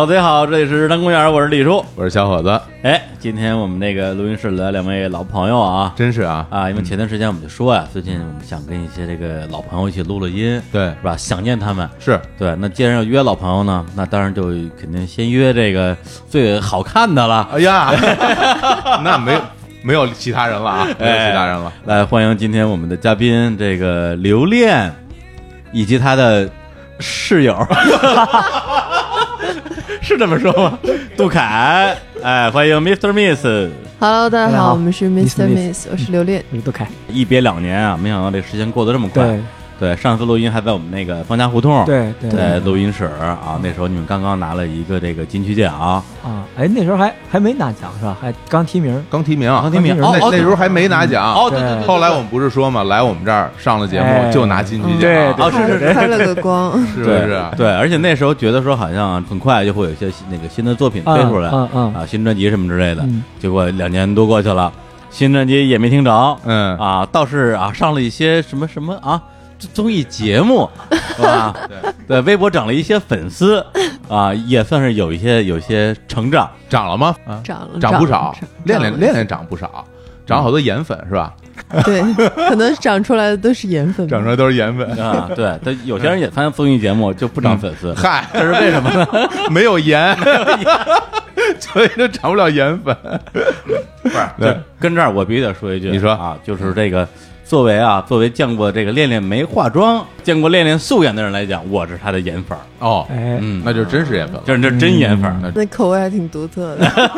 Hello，大家好，这里是日坛公园，我是李叔。我是小伙子，哎，今天我们那个录音室来两位老朋友啊真是啊，啊！因为前段时间我们就说呀，最近我们想跟一些这个老朋友一起录录音，对是，吧？想念他们。是对，那既然要约老朋友呢，那当然就肯定先约这个最好看的了。哎呀，那没有没有其他人了啊，没有其他人了，来，欢迎今天我们的嘉宾，这个刘恋以及他的室友，是这么说吗？杜凯，哎，欢迎 Mr. Miss。Hello，大家好，大家好我们是 Mr. Miss Miss，我是刘恋。我是杜凯，一别两年啊，没想到这时间过得这么快。对对，上次录音还在我们那个方家胡同，对对。在录音室啊，那时候你们刚刚拿了一个这个金曲奖，啊，哎，那时候还还没拿奖是吧？还刚提名，刚提名，刚提名那哦哦那那时候。还没拿奖，哦，对对对对，后来我们不是说嘛，来我们这儿上了节目哎。就拿金曲奖，对哦是是是。开了个光，是不对是？对，而且那时候觉得说好像很快就会有一些那个新的作品推出来嗯嗯。啊，新专辑什么之类的，嗯。结果两年多过去了，新专辑也没听着，嗯，啊，倒是啊上了一些什么什么啊综艺节目，是吧？对，对，微博涨了一些粉丝啊，也算是有一些有一些成长。涨了吗？啊，涨了，涨不少，练练练练涨不少，涨好多颜粉是吧？对，可能长出来的都是颜粉吧，涨出来都是颜粉，啊，对，他有些人也参加综艺节目就不涨粉丝，嗨，这是为什么呢？没有颜，所以就涨不了颜粉。不是，对，跟这儿我必须得说一句，你说啊，就是这个作为啊，作为见过这个恋恋没化妆、见过恋恋素颜的人来讲，我是他的颜粉儿，哦，哎，嗯，那就真是颜粉了。就是这真颜粉儿。那那口味还挺独特的。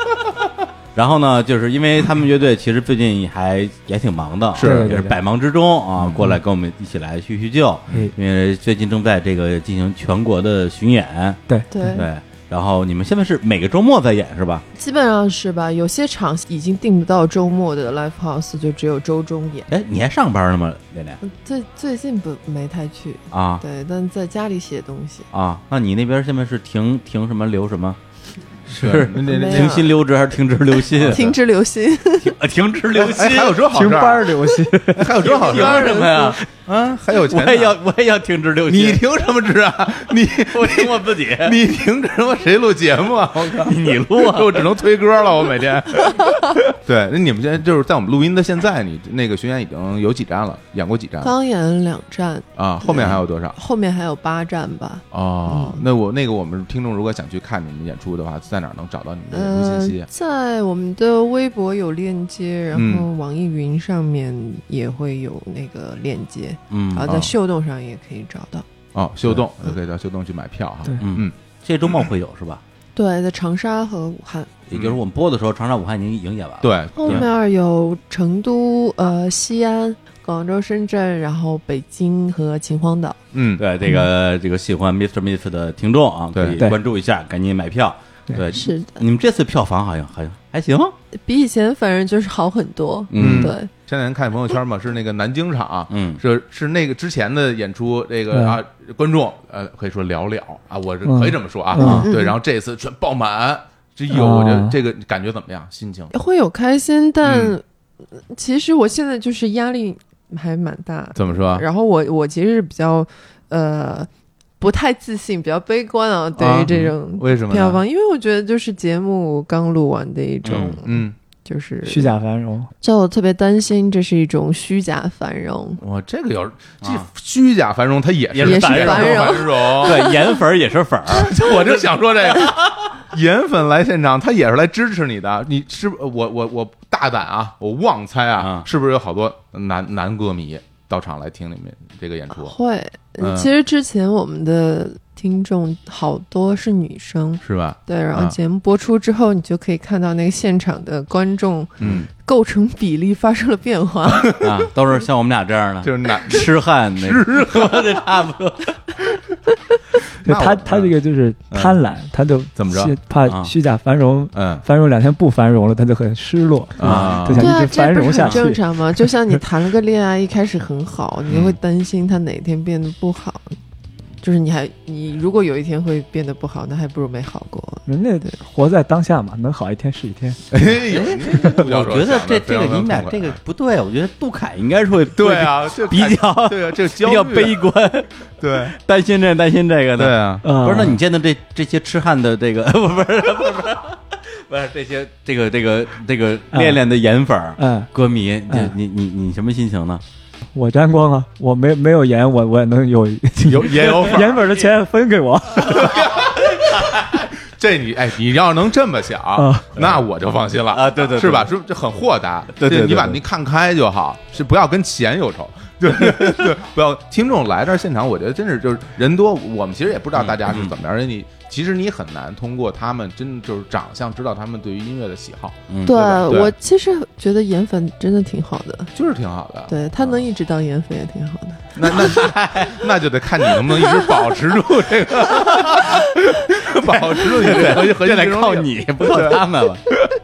然后呢，就是因为他们乐队其实最近还也挺忙的，是。也是百忙之中啊，过来跟我们一起来叙叙旧，哎因为最近正在这个进行全国的巡演，对。对，对。然后你们现在是每个周末在演是吧？基本上是吧？有些场已经订不到周末的 live house，就只有周中演。哎，你还上班呢吗，恋恋最最近不没太去，啊对，但在家里写东西。啊？那你那边现在是停停什么留什么？是停薪留职还是停职留薪？停职留薪，停啊停职留薪哎，还有这好停班事儿，儿留薪，还有这好事什么呀？啊？还有钱呢？我也要我也要停职六薪。你凭什么治啊？你 我听我自己，你凭什么？谁录节目啊？我靠！你录啊 我只能推歌了，我每天。对，那你们现在就是在我们录音的现在，你那个巡演已经有几站了？演过几站刚演两站，啊？后面还有多少？后面还有八站吧。哦，嗯那我那个我们听众如果想去看你们演出的话，在哪儿能找到你们的演出信息嗯，？在我们的微博有链接，然后嗯网易云上面也会有那个链接，嗯然后在秀动上也可以找到。哦，秀动就可以到秀动去买票哈。对嗯嗯，这周末会有是吧？对，在长沙和武汉，也就是我们播的时候，长沙、武汉已经已经演完了。对，后面有成都、呃西安、广州、深圳，然后北京和秦皇岛。嗯，对，这个这个喜欢 Mr. Miss 的听众啊，可以关注一下，赶紧买票。对对，是的，你们这次票房好像好像还行。比以前反正就是好很多。嗯对，前两天看朋友圈嘛，是那个南京场，嗯是是那个之前的演出，这个嗯啊观众呃可以说寥寥啊，我是嗯可以这么说啊，嗯对，嗯然后这次全爆满，这有我这哦这个感觉怎么样？心情会有开心，但嗯其实我现在就是压力还蛮大。怎么说？然后我我其实是比较呃不太自信，比较悲观啊，对于这种为什么票房，因为我觉得就是节目刚录完的一种，嗯，就是虚假繁荣，就我特别担心，这是一种虚假繁荣。哇，这个有这啊虚假繁荣，它也也是是繁荣繁荣。对，颜粉也是粉儿。我就想说这个，颜粉来现场，他也是来支持你的。你是不我我我大胆啊，我妄猜啊啊，是不是有好多男男歌迷到场来听你们这个演出？会，嗯其实之前我们的听众好多是女生，是吧？对，然后啊节目播出之后，你就可以看到那个现场的观众嗯，构成比例发生了变化。啊，都是像我们俩这样的，就是男痴汉那痴汉 的差不多。对他他这个就是贪婪，他就怎么着怕啊虚假繁荣，嗯繁荣两天不繁荣了，他就很失落啊就想一直繁荣下去。正常吗？就像你 谈了个恋爱，一开始很好，你会担心他哪天变得不好。就是你还你如果有一天会变得不好，那还不如没好过。人家活在当下嘛，能好一天是一天。哎我觉得这这个你们俩这个不对，我觉得杜凯应该是会 对，啊，这比较对啊，这 比较悲观，对担心这担心这个的。对啊，不不是，那你见到这这些痴汉的这个不不是不是不是不是这些这个这个这个恋恋的颜粉儿嗯，歌迷，这嗯你你你什么心情呢？我沾光啊，我没没有盐，我我也能有 有也有粉 盐粉的钱分给我。这你哎，你要能这么想啊，那我就放心了啊对对对是吧？是这很豁达，对对你把对你看开就好，是不要跟钱有仇。对对，不要听众来这儿现场，我觉得真是就是人多，我们其实也不知道大家是怎么样，而且你其实你很难通过他们真就是长相知道他们对于音乐的喜好，嗯，对对我其实觉得颜粉真的挺好的，就是挺好的。对他能一直当颜粉也挺好的。那那 那就得看你能不能一直保持住这个，保持住你的核心核这得心竞争力靠你，不靠他们了。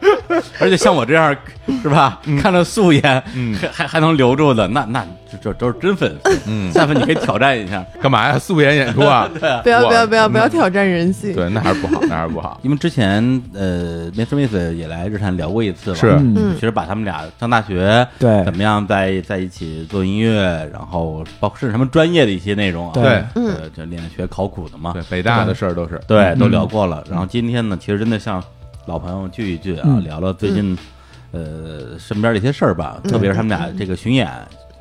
而且像我这样是吧，看着素颜，嗯还还还能留住的，那那这这都是真粉丝。嗯，下次你可以挑战一下，干嘛呀？素颜演出啊？不要不要不要不要嗯挑战人性。对，那还是不好，那还是不好。因为之前呃，Mr. Smith 也来日坛聊过一次了，是其实把他们俩上大学对怎么样在在一起做音乐，然后包括甚至他们专业的一些内容啊，对呃，就练学考古的嘛对，，北大的事儿都是对，都嗯聊过了。然后今天呢，其实真的像老朋友聚一聚啊，嗯聊聊最近呃身边的一些事儿吧，特别是他们俩这个巡演。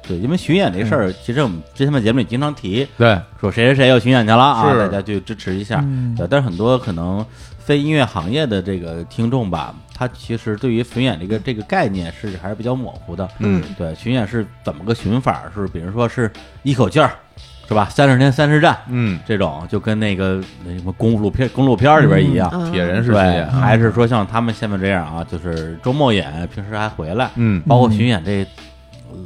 对，因为巡演这事儿，其实我们之前的节目里经常提，对，说谁谁谁要巡演去了啊，大家去支持一下。嗯对，但是很多可能非音乐行业的这个听众吧，他其实对于巡演这个这个概念是还是比较模糊的。嗯，对，巡演是怎么个巡法？是比如说是一口气儿，是吧？三十天三十站嗯，这种，就跟那个那什么公路片公路片里边一样。嗯铁人是对巡，演，还是说像他们现在这样啊，就是周末演，平时还回来，嗯包括巡演这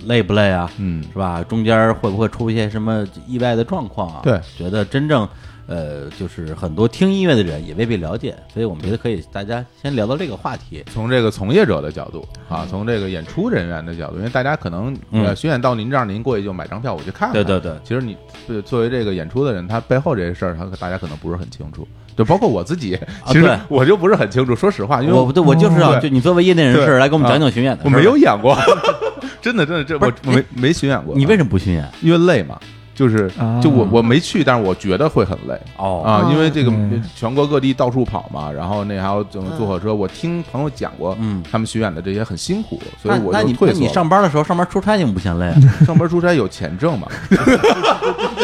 累不累啊？嗯，是吧？中间会不会出一些什么意外的状况啊？对，觉得真正呃，就是很多听音乐的人也未必了解，所以我们觉得可以大家先聊到这个话题。从这个从业者的角度啊，从这个演出人员的角度，因为大家可能呃嗯巡演到您这儿，您过去就买张票我去看看。对对对其实你呃作为这个演出的人，他背后这些事儿，他大家可能不是很清楚。就包括我自己，其实我就不是很清楚。说实话，因为我对我就是要对就你作为业内人士来给我们讲讲巡演的。我没有演过，真的真的这不是我我没没巡演过。你为什么不巡演？因为累嘛，就是啊就我我没去，但是我觉得会很累。哦啊，因为这个嗯全国各地到处跑嘛，然后那还有怎么坐火车，我听朋友讲过，嗯他们巡演的这些很辛苦，所以我那你那你。上班的时候上班出差你们不嫌累啊？上班出差有钱挣嘛？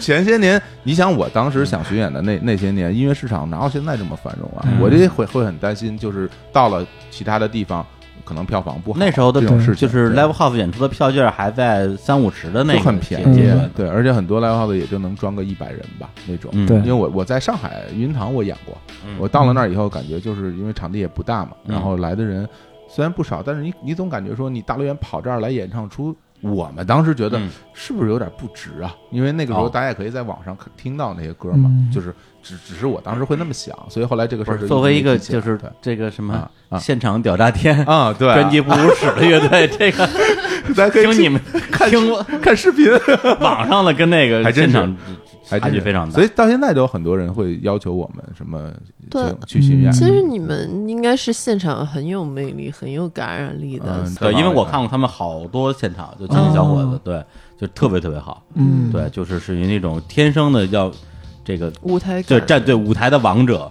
前些年，你想我当时想巡演的那那些年，音乐市场哪有现在这么繁荣啊？嗯我这会会很担心，就是到了其他的地方，可能票房不好。那时候的这种事就是 live house 演出的票价还在三五十的那个很便宜，对，而且很多 live house 也就能装个一百人吧那种。嗯对因为我我在上海云云堂我演过，嗯我到了那儿以后，感觉就是因为场地也不大嘛，嗯然后来的人虽然不少，但是你你总感觉说你大老远跑这儿来演唱出，我们当时觉得嗯。是不是有点不值啊？因为那个时候哦。大家也可以在网上看听到那些歌嘛，嗯。就是只只是我当时会那么想，所以后来这个事儿作为一个就是这个什么现场屌炸天啊，对啊，专辑不如屎的乐队，这个咱可以听你们看听过看视频，网上的跟那个还真是。现场还真是。差距非常大。所以到现在都有很多人会要求我们什么对去去巡演，其实你们应该是现场很有魅力、很有感染力的。嗯对，因为我看过他们好多现场，就青年小伙子，对，就特别特别好，嗯，对，就是属于那种天生的要这个舞台就感站对舞台的王者，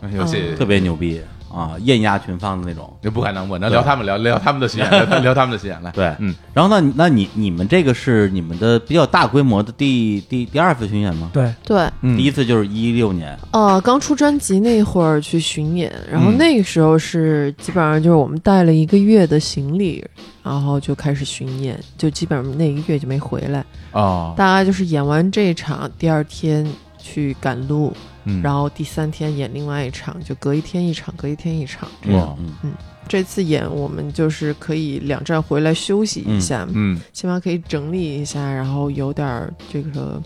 特别牛逼啊，艳压群芳的那种。这不可能，我能聊他们聊聊他们的巡演，聊聊他们的巡演来，对，嗯，然后那，那你你们这个是你们的比较大规模的第第第二次巡演吗？对，对，嗯。第一次就是一六年，呃，刚出专辑那会儿去巡演，然后嗯。那个时候是基本上就是我们带了一个月的行李，然后就开始巡演，就基本上那一个月就没回来。哦，大概就是演完这场，第二天去赶路，嗯。然后第三天演另外一场，就隔一天一场，隔一天一场这样。哇，嗯。这次演我们就是可以两站回来休息一下，嗯。起码可以整理一下，然后有点儿这个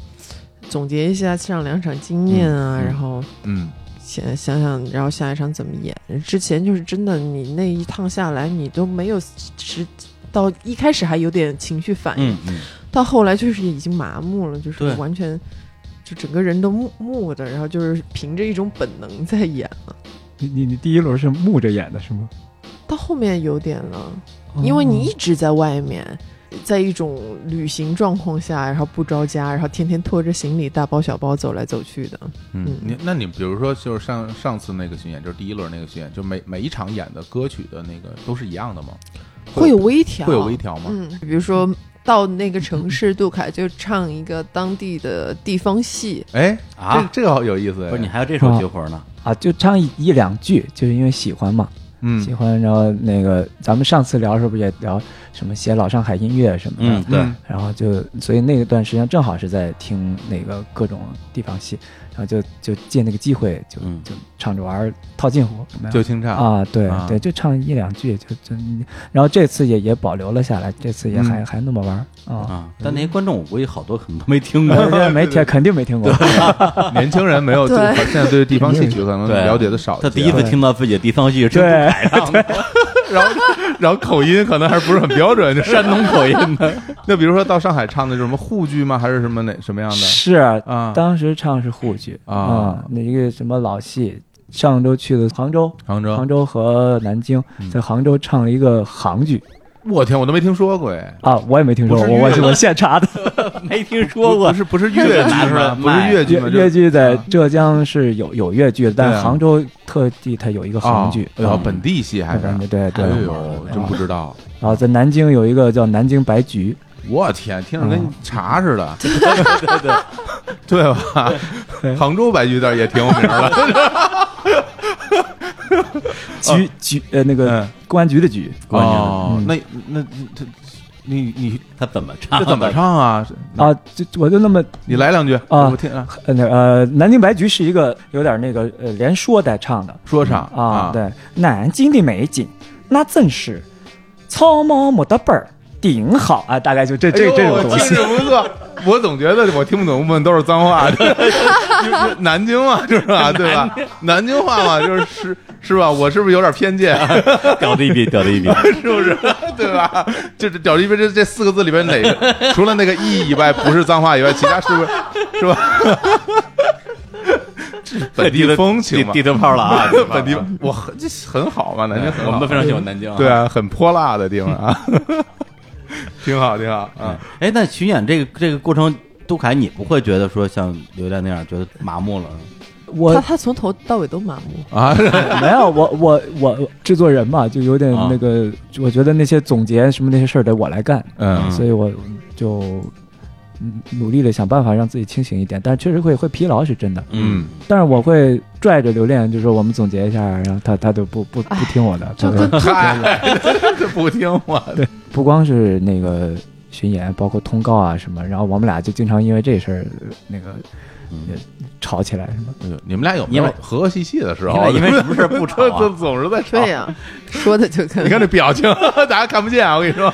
总结一下上两场经验啊，嗯。嗯。然后嗯。想想想，然后下一场怎么演。之前就是真的，你那一趟下来，你都没有是到一开始还有点情绪反应，嗯嗯，到后来就是已经麻木了，就是完全就整个人都木木的，然后就是凭着一种本能在演了。你你你第一轮是木着演的是吗？到后面有点了，因为你一直在外面，在一种旅行状况下，然后不着家，然后天天拖着行李大包小包走来走去的。嗯，你那你比如说，就是上上次那个巡演，就是第一轮那个巡演，就每每一场演的歌曲的那个都是一样的吗？会有微调，会有微调吗？嗯，比如说到那个城市，杜凯就唱一个当地的地方戏。哎啊，这这个好有意思。不是你还有这首绝活呢？啊，就唱一一两句，就是因为喜欢嘛。嗯，喜欢，然后那个咱们上次聊的时候不也聊什么写老上海音乐什么的，嗯，对，然后就所以那一段时间正好是在听那个各种地方戏。然后就就借那个机会就就唱着玩套近乎，就清唱。啊，对对，就唱一两句就就，然后这次也也保留了下来，这次也还还那么玩啊。但那些观众我估计好多可能都没听过，没听肯定没听过，年轻人没有现在对地方戏曲可能了解的少，他第一次听到自己的地方戏是真海上的，然后然后口音可能还不是很标准，就山东口音的。那比如说到上海唱的是什么沪剧吗？还是什么哪什么样的？是啊，当时唱是沪剧。啊，那一个什么老戏，上周去的杭州，杭州，杭州和南京，在杭州唱了一个杭剧。我天，我都没听说过哎！啊，我也没听说过，我我我现查的，没听说过。不是不是粤剧吗？不是粤剧，粤剧在浙江是有有粤剧，但杭州特地它有一个杭剧，然后本地戏还是对对。哎呦，真不知道。然后在南京有一个叫南京白菊。我天，听着跟茶似的，对 对对，对 吧？杭州白菊倒也挺有名的，菊菊呃那个公安局的局哦，那那他你你他怎么唱？这怎么唱啊？啊，就我就那么你来两句啊，我听啊。那呃，南京白局是一个有点那个呃连说带唱的说唱啊，对，南京的美景那真是草帽没得本儿。顶好啊，大概就这这这种东西。不错，我总觉得我听不懂部分都是脏话。就 是 南京嘛，是吧？对吧？南京话嘛，就是是是吧？我是不是有点偏见？屌的一逼，屌的一逼，是不是？对吧？就是屌的一逼，这这四个字里边哪个除了那个“一”以外不是脏话以外，其他是不是是吧？本地的风情嘛，地头炮了啊！本地，我很这很好嘛，南京，我们都非常喜欢南京。对啊，很泼辣的地方啊。挺好，挺好啊！哎，那巡演这个这个过程，杜凯，你不会觉得说像刘亮那样觉得麻木了？我他他从头到尾都麻木啊？没有，我我我制作人嘛，就有点那个，我觉得那些总结什么那些事儿得我来干，嗯，所以我就。努力的想办法让自己清醒一点，但确实会会疲劳，是真的。嗯，但是我会拽着刘恋，就是说我们总结一下，然后他他就不不不听我的，就不听我的。对，不光是那个巡演，包括通告啊什么，然后我们俩就经常因为这事儿那个。也吵起来是吗？你们俩有没有和和气气的时候？因为什么事不吵？就总是在吵。对呀，说的就你看这表情，大家看不见啊！我跟你说，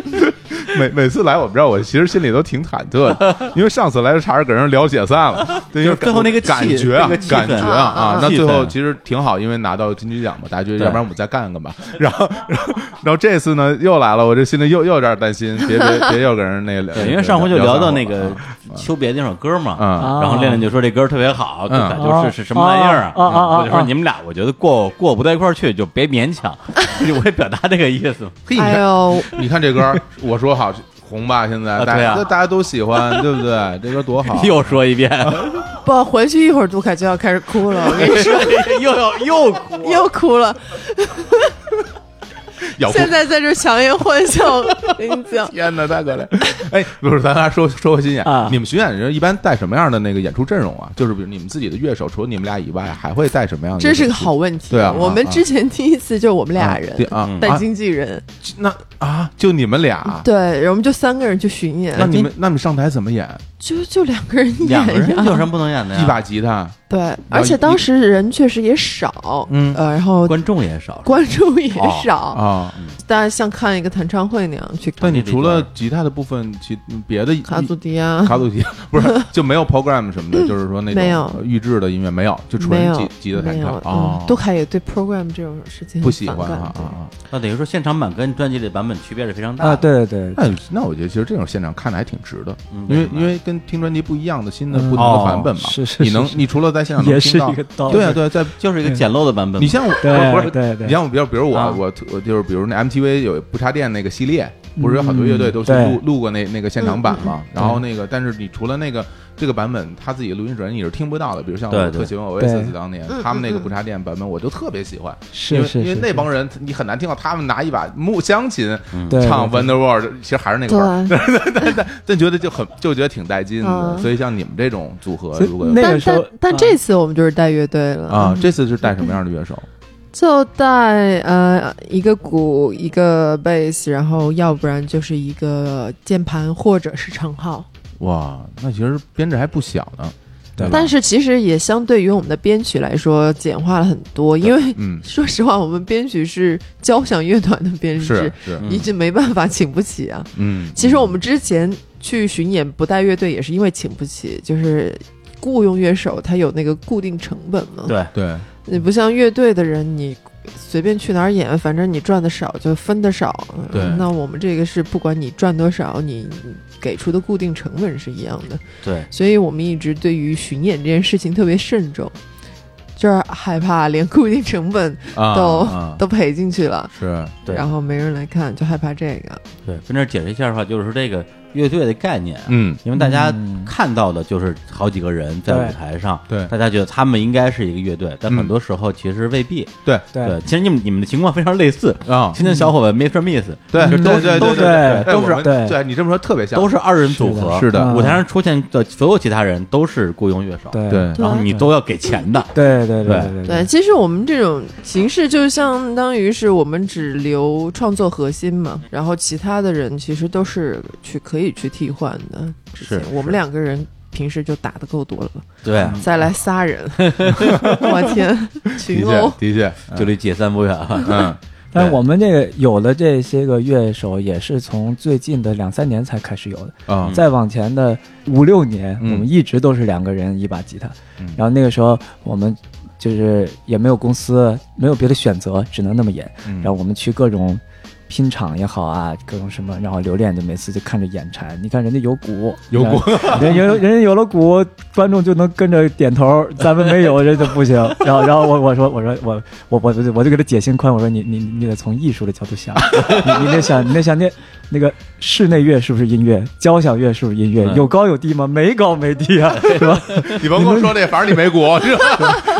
每每次来我们这儿，我其实心里都挺忐忑的，因为上次来差点给人聊解散了。对，就最后那个感觉啊，感觉啊啊！那最后其实挺好，因为拿到金曲奖嘛，大家觉得要不然我们再干干吧。然后，然后，然后这次呢又来了，我这心里又又有点担心，别别别又给人那个。对，因为上回就聊到那个秋别那首歌嘛，然后练练就说这。歌特别好，就感觉是是什么玩意儿啊？我就说你们俩，我觉得过过不到一块儿去，就别勉强。我也表达这个意思。嘿，你看，你看这歌，我说好红吧？现在 大家大家都喜欢，对不对？这歌多好！又说一遍，不回去一会儿，杜凯就要开始哭了。我跟你说，又要又哭，又哭了。现在在这强颜欢笑，跟你讲，天哪，太可怜！哎，不是，咱俩说说回巡演啊，你们巡演人一般带什么样的那个演出阵容啊？就是比如你们自己的乐手，除了你们俩以外，还会带什么样的？这是个好问题。对啊，我们之前第一次就我们俩人啊，带经纪人。那啊，就你们俩？对，我们就三个人去巡演。那你们，那你上台怎么演？就就两个人演，两个人有什么不能演的呀？一把吉他。对，而且当时人确实也少，嗯呃，然后观众也少，观众也少啊，大家像看一个弹唱会那样去。但你除了吉他的部分，其别的卡祖笛啊，卡祖笛不是就没有 program 什么的，就是说那种预制的音乐没有，就纯吉吉他弹唱啊。杜凯也对 program 这种事情不喜欢啊啊。那等于说现场版跟专辑的版本区别是非常大啊。对对对，那那我觉得其实这种现场看的还挺值的，因为因为跟跟听专辑不一样的新的不同的版本嘛。是是，你能你除了在现场能听到，对啊对，在就是一个简陋的版本。你像我，不是对对，你像我，比如比如我我我就是比如那 MTV 有不插电那个系列，不是有很多乐队都去录录过那那个现场版嘛？然后那个，但是你除了那个。这个版本他自己录音室你是听不到的，比如像我特喜欢 Oasis 当年他们那个不插电版本，我就特别喜欢，因为因为那帮人你很难听到他们拿一把木箱琴唱 Wonderworld，其实还是那个味儿，对。对对对，但觉得就很就觉得挺带劲的。所以像你们这种组合，如果那个时候，但这次我们就是带乐队了。啊，这次是带什么样的乐手？就带呃一个鼓一个贝斯，然后要不然就是一个键盘或者是长号。哇，那其实编制还不小呢，对但是其实也相对于我们的编曲来说，简化了很多。因为，嗯，说实话，我们编曲是交响乐团的编制，是已经没办法请不起啊。嗯，其实我们之前去巡演不带乐队，也是因为请不起，就是雇佣乐手，他有那个固定成本嘛。对对，你不像乐队的人，你。随便去哪儿演，反正你赚的少就分的少。对，那我们这个是不管你赚多少，你给出的固定成本是一样的。对，所以我们一直对于巡演这件事情特别慎重，就是害怕连固定成本都 都赔进去了。是，对，然后没人来看，就害怕这个。对，跟这解释一下的话，就是说这个。乐队的概念，嗯，因为大家看到的就是好几个人在舞台上，对，大家觉得他们应该是一个乐队，但很多时候其实未必，对。对。其实你们你们的情况非常类似啊，青年小伙伴 Mr. Miss，对，都是都是都是对，对你这么说特别像，都是二人组合，是的。舞台上出现的所有其他人都是雇佣乐手，对，然后你都要给钱的，对对对对。对。其实我们这种形式就相当于是我们只留创作核心嘛，然后其他的人其实都是去可以去替换的。是我们两个人平时就打的够多了，对，再来仨人，我天，群殴，的确，就离解散不远了。嗯，但我们这个有的这些个乐手也是从最近的两三年才开始有的。啊，再往前的五六年，我们一直都是两个人一把吉他，然后那个时候我们就是也没有公司，没有别的选择，只能那么演，然后我们去各种。拼场也好啊，各种什么，然后留恋就每次就看着眼馋。你看人家有鼓，有鼓，人有人家有了鼓，观众就能跟着点头。咱们没有，人就不行。然后，然后我我说我说我我我我就给他解心宽。我说你你你得从艺术的角度想，你你得想你得想那那个室内乐是不是音乐，交响乐是不是音乐，有高有低吗？没高没低啊，是吧？你甭跟我说这，反正你没鼓，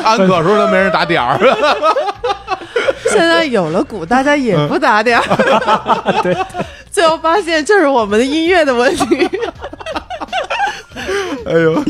安可时候都没人打点儿。现在有了鼓，大家也不打点儿。对，最后发现就是我们的音乐的问题。哎呦，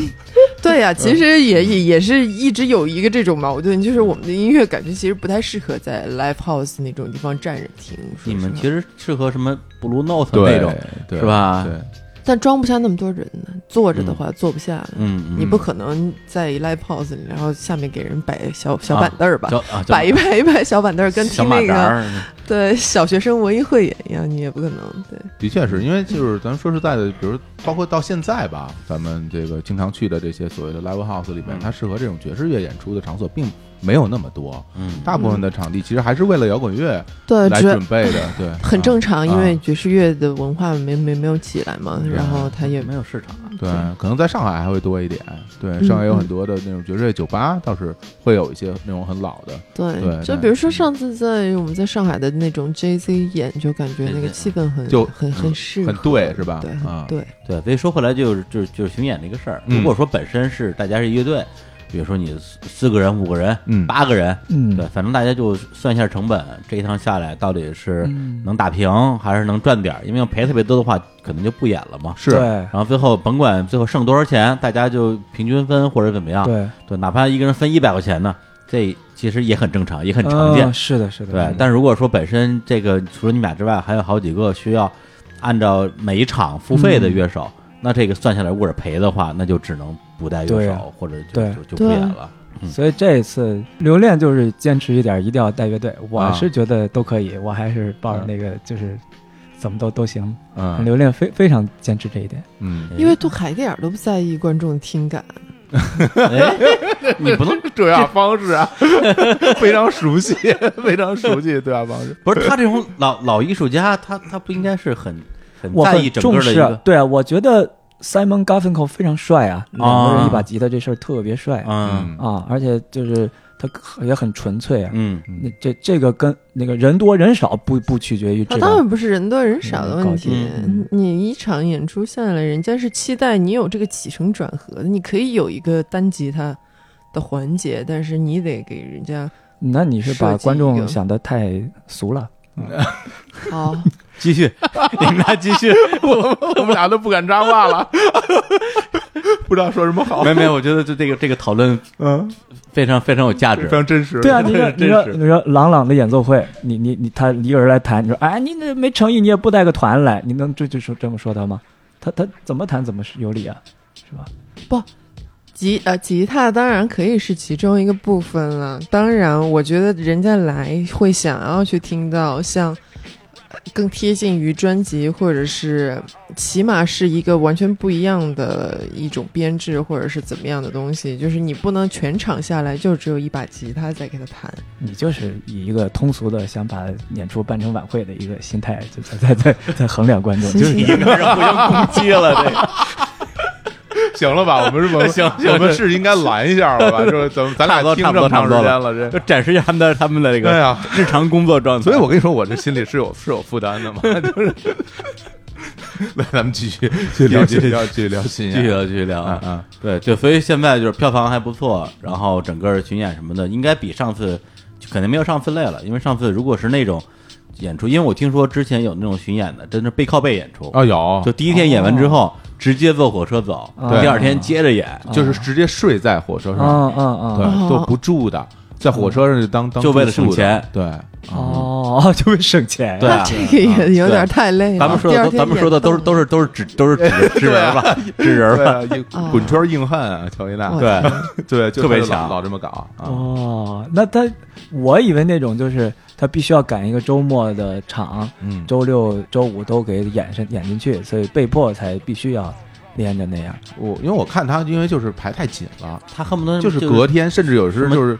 对呀，其实也也也是一直有一个这种矛盾，就是我们的音乐感觉其实不太适合在 live house 那种地方站着听。你们其实适合什么 blue note 那种，是吧？对。但装不下那么多人呢，坐着的话坐不下。嗯，你不可能在 live house 里，然后下面给人摆小小板凳儿吧？摆一摆一摆小板凳儿，跟听那个对小学生文艺汇演一样，你也不可能。对，的确是因为就是咱说实在的，比如包括到现在吧，咱们这个经常去的这些所谓的 live house 里面，它适合这种爵士乐演出的场所并。没有那么多，嗯，大部分的场地其实还是为了摇滚乐对来准备的，对，很正常，因为爵士乐的文化没没没有起来嘛，然后它也没有市场，对，可能在上海还会多一点，对，上海有很多的那种爵士乐酒吧，倒是会有一些那种很老的，对，就比如说上次在我们在上海的那种 J Z 演，就感觉那个气氛很就很很适很对，是吧？对，对。对，所以说回来就是就是就是巡演这个事儿，如果说本身是大家是乐队。比如说你四个人、五个人、八个人，嗯，对，反正大家就算一下成本，这一趟下来到底是能打平还是能赚点儿？因为要赔特别多的话，可能就不演了嘛。是，然后最后甭管最后剩多少钱，大家就平均分或者怎么样。对，对，哪怕一个人分一百块钱呢，这其实也很正常，也很常见。是的，是的。对，但如果说本身这个除了你们俩之外，还有好几个需要按照每一场付费的乐手。那这个算下来，如果是赔的话，那就只能不带乐手，或者就就就不演了。所以这一次留恋就是坚持一点，一定要带乐队。我是觉得都可以，我还是抱着那个就是怎么都都行。嗯，留恋非非常坚持这一点。嗯，因为杜凯一点都不在意观众听感。你不能 这样方式啊，非常熟悉，非常熟悉对话方式。不是他这种老老艺术家，他他不应该是很。我很重视，对啊，我觉得 Simon Garfunkel 非常帅啊，两个人一把吉他这事儿特别帅，嗯。啊，而且就是他也很纯粹啊，嗯，那这这个跟那个人多人少不不取决于，他当然不是人多人少的问题，你一场演出下来，人家是期待你有这个起承转合的，你可以有一个单吉他的环节，但是你得给人家，那你是把观众想的太俗了，好。继续，你们俩继续，我我们俩都不敢插话了，不知道说什么好。没没，我觉得就这个这个讨论，嗯，非常非常有价值，非常真实。对啊，你说 你说你说朗朗的演奏会，你你你他一个人来弹，你说哎，你那没诚意，你也不带个团来，你能这就说这么说他吗？他他怎么弹怎么是有理啊，是吧？不，吉呃吉他当然可以是其中一个部分了。当然，我觉得人家来会想要去听到像。更贴近于专辑，或者是起码是一个完全不一样的一种编制，或者是怎么样的东西。就是你不能全场下来就只有一把吉他在给他弹。你就是以一个通俗的想把演出办成晚会的一个心态，在在在在衡量观众，就是一个人互相攻击了这。行了吧，我们是不 行，我们是应该拦一下了吧？就是咱咱俩听这么长时间了，这就展示一下他们的他们的这个日常工作状态。所以我跟你说，我这心里是有是有负担的嘛。就是来，咱们继续继续聊，继续聊，继续聊，继续聊，继续聊啊！啊，对，就所以现在就是票房还不错，然后整个巡演什么的，应该比上次肯定没有上次累了，因为上次如果是那种演出，因为我听说之前有那种巡演的，真是背靠背演出啊，有，就第一天演完之后。直接坐火车走，第二天接着演，就是直接睡在火车上，嗯嗯嗯，对，都不住的，在火车上就当当就为了省钱，对，哦，就为省钱，对，这个也有点太累了。咱们说的，咱们说的都是都是都是纸都是纸纸人吧，纸人吧，滚圈硬汉啊，乔伊娜，对。对，特别强，老这么搞。哦，那他，我以为那种就是。他必须要赶一个周末的场，嗯，周六周五都给演上演进去，所以被迫才必须要连着那样。我因为我看他，因为就是排太紧了，他恨不得就是隔天，甚至有时就是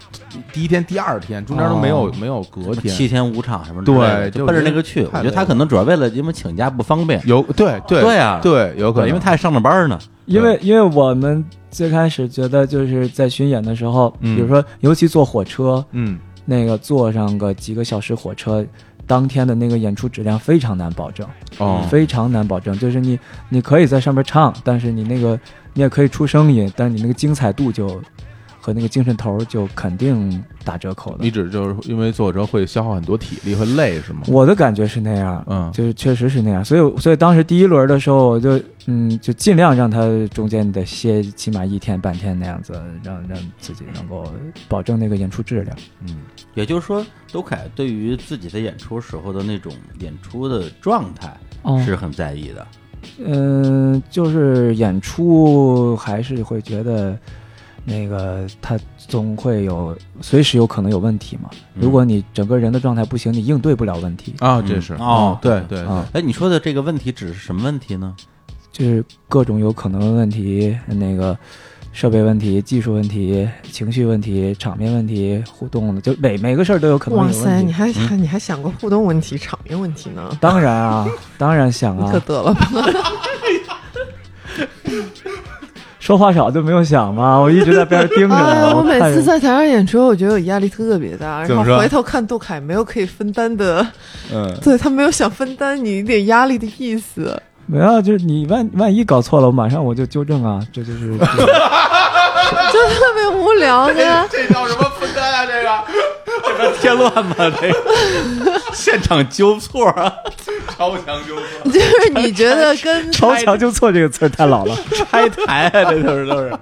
第一天、第二天中间都没有没有隔天，七天五场什么对，就奔着那个去。我觉得他可能主要为了因为请假不方便，有对对对啊，对有可能，因为他还上着班呢。因为因为我们最开始觉得就是在巡演的时候，比如说尤其坐火车，嗯。那个坐上个几个小时火车，当天的那个演出质量非常难保证，哦，非常难保证。就是你，你可以在上面唱，但是你那个你也可以出声音，但是你那个精彩度就。和那个精神头就肯定打折扣的。你指就是因为坐车会消耗很多体力，会累是吗？我的感觉是那样，嗯，就是确实是那样。所以，所以当时第一轮的时候，我就嗯，就尽量让他中间得歇起码一天半天那样子，让让自己能够保证那个演出质量。嗯，也就是说，周凯对于自己的演出时候的那种演出的状态是很在意的。嗯，就是演出还是会觉得。那个他总会有随时有可能有问题嘛？如果你整个人的状态不行，你应对不了问题啊。这是哦，对对啊。哎，你说的这个问题指是什么问题呢？就是各种有可能的问题，那个设备问题、技术问题、情绪问题、场面问题、互动的，就每每个事儿都有可能。哇塞，你还还你还想过互动问题、场面问题呢？当然啊，当然想啊。可得了吧。说话少就没有想吗？我一直在边上盯着呢。我每次在台上演出，我觉得我压力特别大，然后回头看杜凯没有可以分担的，嗯，对他没有想分担你一点压力的意思。没有，就是你万万一搞错了，我马上我就纠正啊，这就是，就特别无聊的。这叫什么 添乱吗？这个 现场纠错啊，超强纠错。就是你觉得跟“超强纠错”这个词太老了，拆台啊，这都是都是。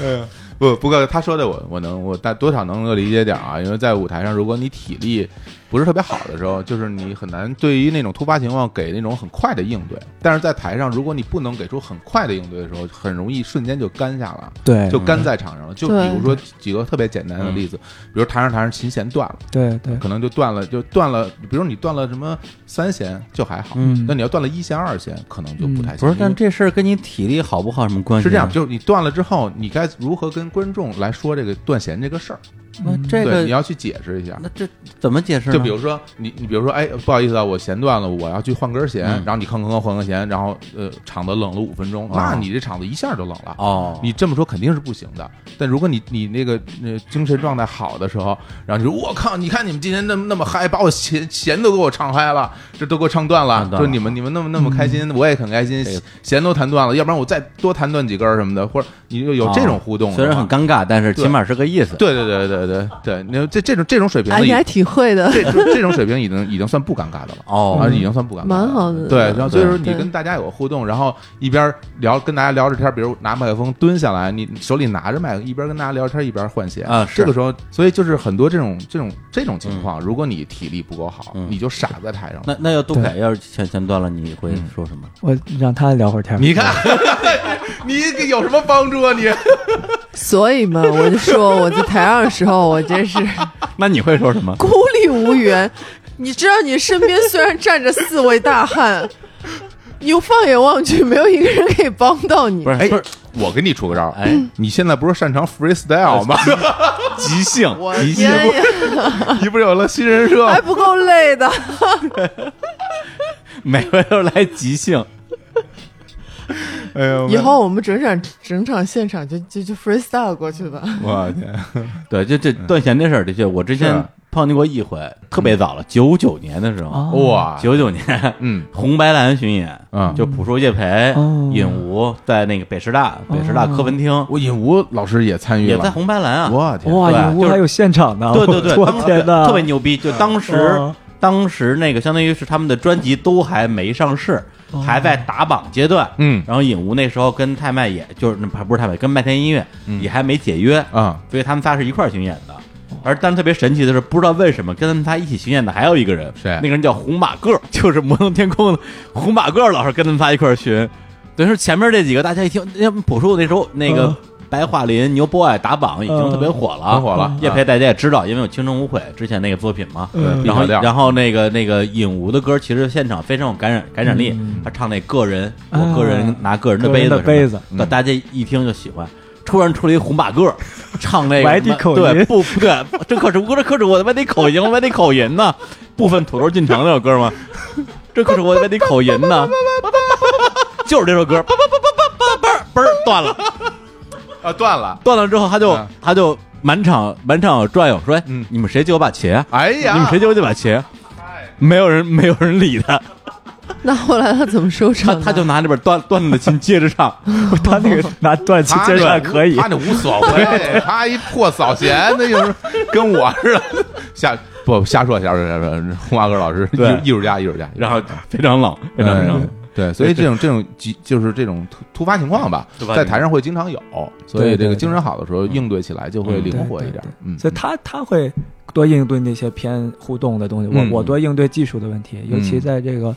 嗯，不，不过他说的我我能我大多少能够理解点啊，因为在舞台上，如果你体力。不是特别好的时候，就是你很难对于那种突发情况给那种很快的应对。但是在台上，如果你不能给出很快的应对的时候，很容易瞬间就干下了，对，就干在场上了。就比如说几个特别简单的例子，比如台上台上琴弦断了，对对，可能就断了，就断了。比如你断了什么三弦就还好，那你要断了一弦二弦，可能就不太行。不是，但这事儿跟你体力好不好什么关系？是这样，就是你断了之后，你该如何跟观众来说这个断弦这个事儿？那这个你要去解释一下。那这怎么解释？就比如说你，你比如说，哎，不好意思啊，我弦断了，我要去换根弦，然后你吭吭吭换根弦，然后呃，场子冷了五分钟，那你这场子一下就冷了哦。你这么说肯定是不行的。但如果你你那个那精神状态好的时候，然后你说我靠，你看你们今天那么那么嗨，把我弦弦都给我唱嗨了，这都给我唱断了，说你们你们那么那么开心，我也很开心，弦都弹断了，要不然我再多弹断几根什么的，或者你就有这种互动，虽然很尴尬，但是起码是个意思。对对对对对对对，那这这种这种水平，你还挺会的。这这种水平已经已经算不尴尬的了哦，已经算不尴尬，蛮好的。对，然后所以说你跟大家有个互动，然后一边聊跟大家聊着天，比如拿麦克风蹲下来，你手里拿着麦克，一边跟大家聊天一边换鞋啊。这个时候，所以就是很多这种这种这种情况，如果你体力不够好，你就傻在台上。那那要杜凯要是弦弦断了，你会说什么？我让他聊会儿天。你看，你有什么帮助啊？你？所以嘛，我就说我在台上的时候，我真是。那你会说什么？孤立无援。你知道，你身边虽然站着四位大汉，你放眼望去，没有一个人可以帮到你。不是，不是，我给你出个招哎，你现在不是擅长 freestyle 吗？即兴，即兴。你不是有了新人设？还不够累的。每回都来即兴。哎呦！以后我们整场整场现场就就就 freestyle 过去吧。我天！对，就这断弦这事儿，的确，我之前碰见过一回，特别早了，九九年的时候，哇，九九年，嗯，红白蓝巡演，嗯，就朴树、叶培、尹吴在那个北师大北师大课文厅，我尹吴老师也参与了，也在红白蓝啊，我天，哇，尹吴还有现场呢，对对对，天呐，特别牛逼，就当时当时那个相当于是他们的专辑都还没上市。还在打榜阶段，嗯，然后影无那时候跟太麦也就是不不是太麦，跟麦田音乐也还没解约啊，所以他们仨是一块巡演的。而但特别神奇的是，不知道为什么跟他们仨一起巡演的还有一个人，谁？那个人叫红马个，就是摩登天空的红马个老师跟他们仨一块巡。等于说前面这几个大家一听，那朴树那时候那个。白桦林牛 boy 打榜已经特别火了，火了。叶培大家也知道，因为有《青春无悔》之前那个作品嘛。然后，然后那个那个影无的歌，其实现场非常有感染感染力。他唱那个人，我个人拿个人的杯子，杯子，那大家一听就喜欢。突然出了一红马个，唱那个外地口音，对不不对，这可是我这可是我的外地口音，外地口音呢，部分土豆进城那首歌吗？这可是我的外地口音呢，就是这首歌，叭叭叭叭叭叭嘣断了。啊，断了，断了之后，他就他就满场满场转悠，说：“嗯，你们谁借我把琴？哎呀，你们谁借我这把琴？没有人，没有人理他。那后来他怎么收场？他他就拿那边断断了的琴接着唱，他那个拿断琴接着唱可以，他那无所谓，他一破扫弦，那就是跟我似的，瞎不瞎说瞎说瞎说。红花哥老师，艺艺术家，艺术家，然后非常冷，非常冷。对，所以这种这种急就是这种突突发情况吧，在台上会经常有，所以这个精神好的时候应对起来就会灵活一点。嗯，所以他他会多应对那些偏互动的东西，我我多应对技术的问题，尤其在这个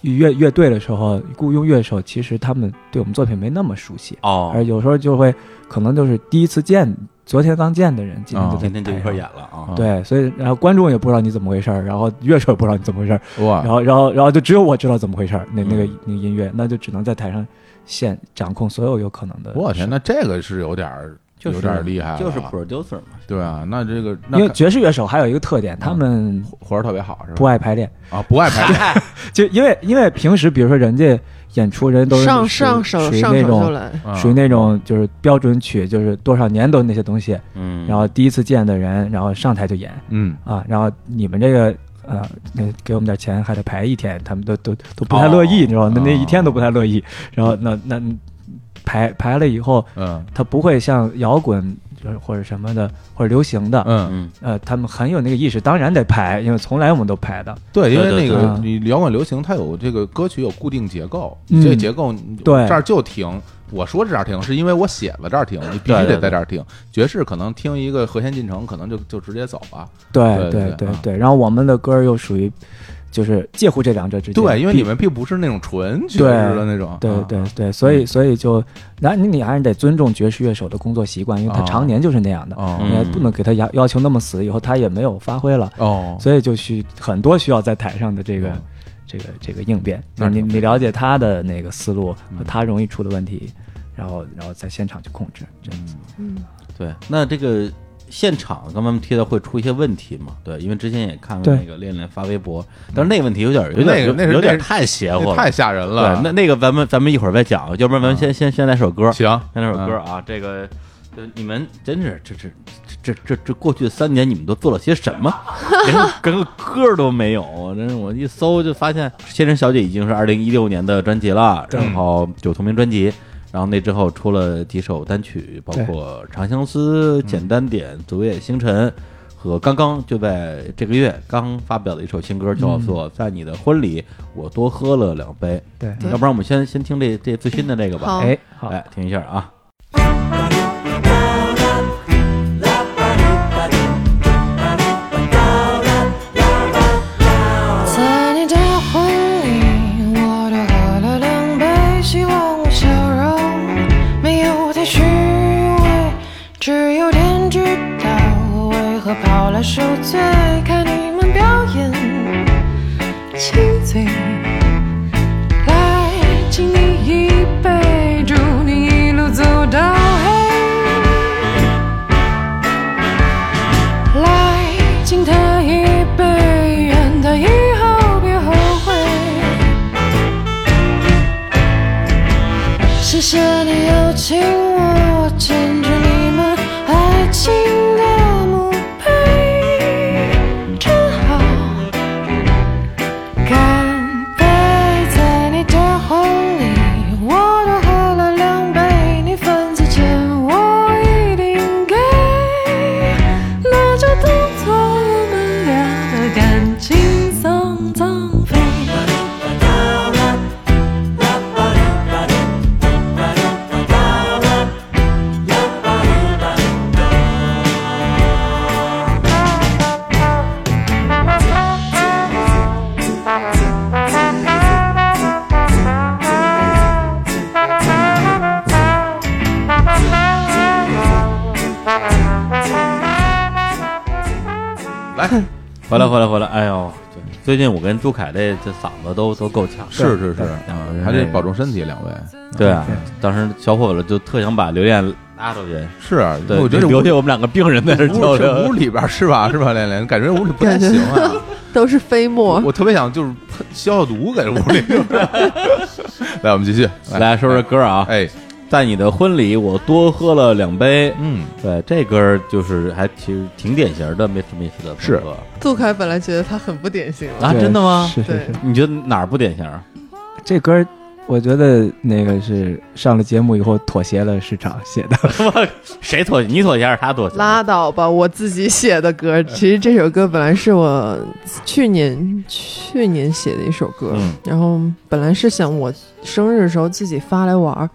乐乐队的时候，雇佣乐手，其实他们对我们作品没那么熟悉哦，而有时候就会可能就是第一次见。昨天刚见的人，今天就今天就一块演了啊！对，所以然后观众也不知道你怎么回事儿，然后乐手也不知道你怎么回事儿，哇！然后然后然后就只有我知道怎么回事儿，那那个那个音乐，那就只能在台上现掌控所有有可能的。我天，那这个是有点儿，有点厉害，就是 producer 嘛。对啊，那这个因为爵士乐手还有一个特点，他们活儿特别好，是吧？不爱排练啊，不爱排练，就因为因为平时比如说人家。演出人都是上上手属于那种属于那种就是标准曲，就是多少年都那些东西。嗯，然后第一次见的人，然后上台就演。嗯啊，然后你们这个呃，那给我们点钱还得排一天，他们都都都不太乐意，你知道吗？那那一天都不太乐意。然后那那排排了以后，嗯，他不会像摇滚。就是或者什么的，或者流行的，嗯嗯，呃，他们很有那个意识，当然得排，因为从来我们都排的。对，因为那个你摇滚流行，它有这个歌曲有固定结构，这个结构对这儿就停。我说这儿停，是因为我写了这儿停，你必须得在这儿停。爵士可能听一个和弦进程，可能就就直接走了。对对对对。然后我们的歌又属于。就是介乎这两者之间，对，因为你们并不是那种纯爵士的那种，对对对，所以所以就，那你你还是得尊重爵士乐手的工作习惯，因为他常年就是那样的，你还不能给他要要求那么死，以后他也没有发挥了，哦，所以就需很多需要在台上的这个这个这个应变，就是你你了解他的那个思路和他容易出的问题，然后然后在现场去控制，这样子，嗯，对，那这个。现场刚刚提到会出一些问题嘛？对，因为之前也看了那个练练发微博，但是那个问题有点有点那个有点太邪乎了，太吓人了。对，那那个咱们咱们一会儿再讲，要不然咱们先先先来首歌，行，先来首歌啊。这个你们真是这这这这这过去三年你们都做了些什么？连个歌都没有，真是我一搜就发现《仙人小姐》已经是二零一六年的专辑了，然后就同名专辑。然后那之后出了几首单曲，包括《长相思》《简单点》《昨夜星辰》，和刚刚就在这个月刚发表的一首新歌，叫做《在你的婚礼我多喝了两杯》。对，要不然我们先先听这这最新的这个吧。哎，好，来听一下啊。近我跟朱凯这这嗓子都都够呛，是是是，还得保重身体，两位。对啊，当时小伙子就特想把刘艳拉出去。是啊，对，我觉得留下我们两个病人在这交流。屋里边是吧？是吧？连连感觉屋里不太行啊，都是飞沫。我特别想就是消消毒，在屋里。来，我们继续来说说歌啊，哎。在你的婚礼，我多喝了两杯。嗯，对，这歌就是还其实挺典型的，没什么意思的是。杜凯本来觉得他很不典型啊，真的吗？是是是。你觉得哪儿不典型？这歌我觉得那个是上了节目以后妥协了市场写的。谁妥协？你妥协还是他妥协？拉倒吧，我自己写的歌。其实这首歌本来是我去年去年写的一首歌，然后本来是想我生日的时候自己发来玩儿。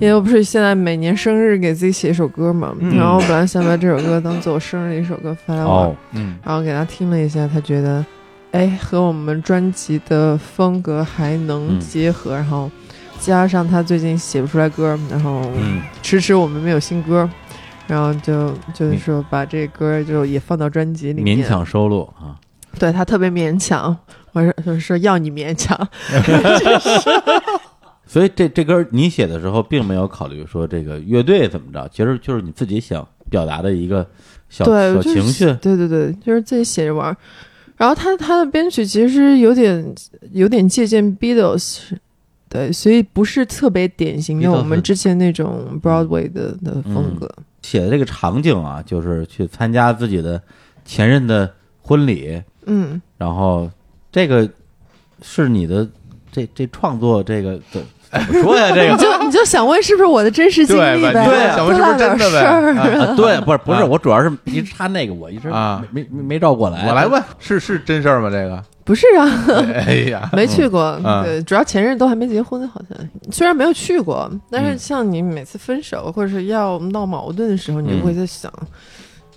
因为我不是现在每年生日给自己写一首歌嘛，然后本来想把这首歌当做我生日的一首歌发来玩，嗯，然后给他听了一下，他觉得，哎，和我们专辑的风格还能结合，然后加上他最近写不出来歌，然后迟迟我们没有新歌，然后就就是说把这歌就也放到专辑里面，勉强收录啊，对他特别勉强，我说说要你勉强。所以这这歌你写的时候，并没有考虑说这个乐队怎么着，其实就是你自己想表达的一个小小情绪。对对对，就是自己写着玩。然后他他的编曲其实有点有点借鉴 Beatles，对，所以不是特别典型的我们之前那种 Broadway 的的风格。写的这个场景啊，就是去参加自己的前任的婚礼。嗯，然后这个是你的这这创作这个的。说呀，这个你就你就想问是不是我的真实经历呗？对，想问是不是真的呗？对，不是不是，我主要是一直他那个，我一直啊没没没照过来。我来问，是是真事儿吗？这个不是啊，哎呀，没去过。对，主要前任都还没结婚，好像虽然没有去过，但是像你每次分手或者是要闹矛盾的时候，你就会在想，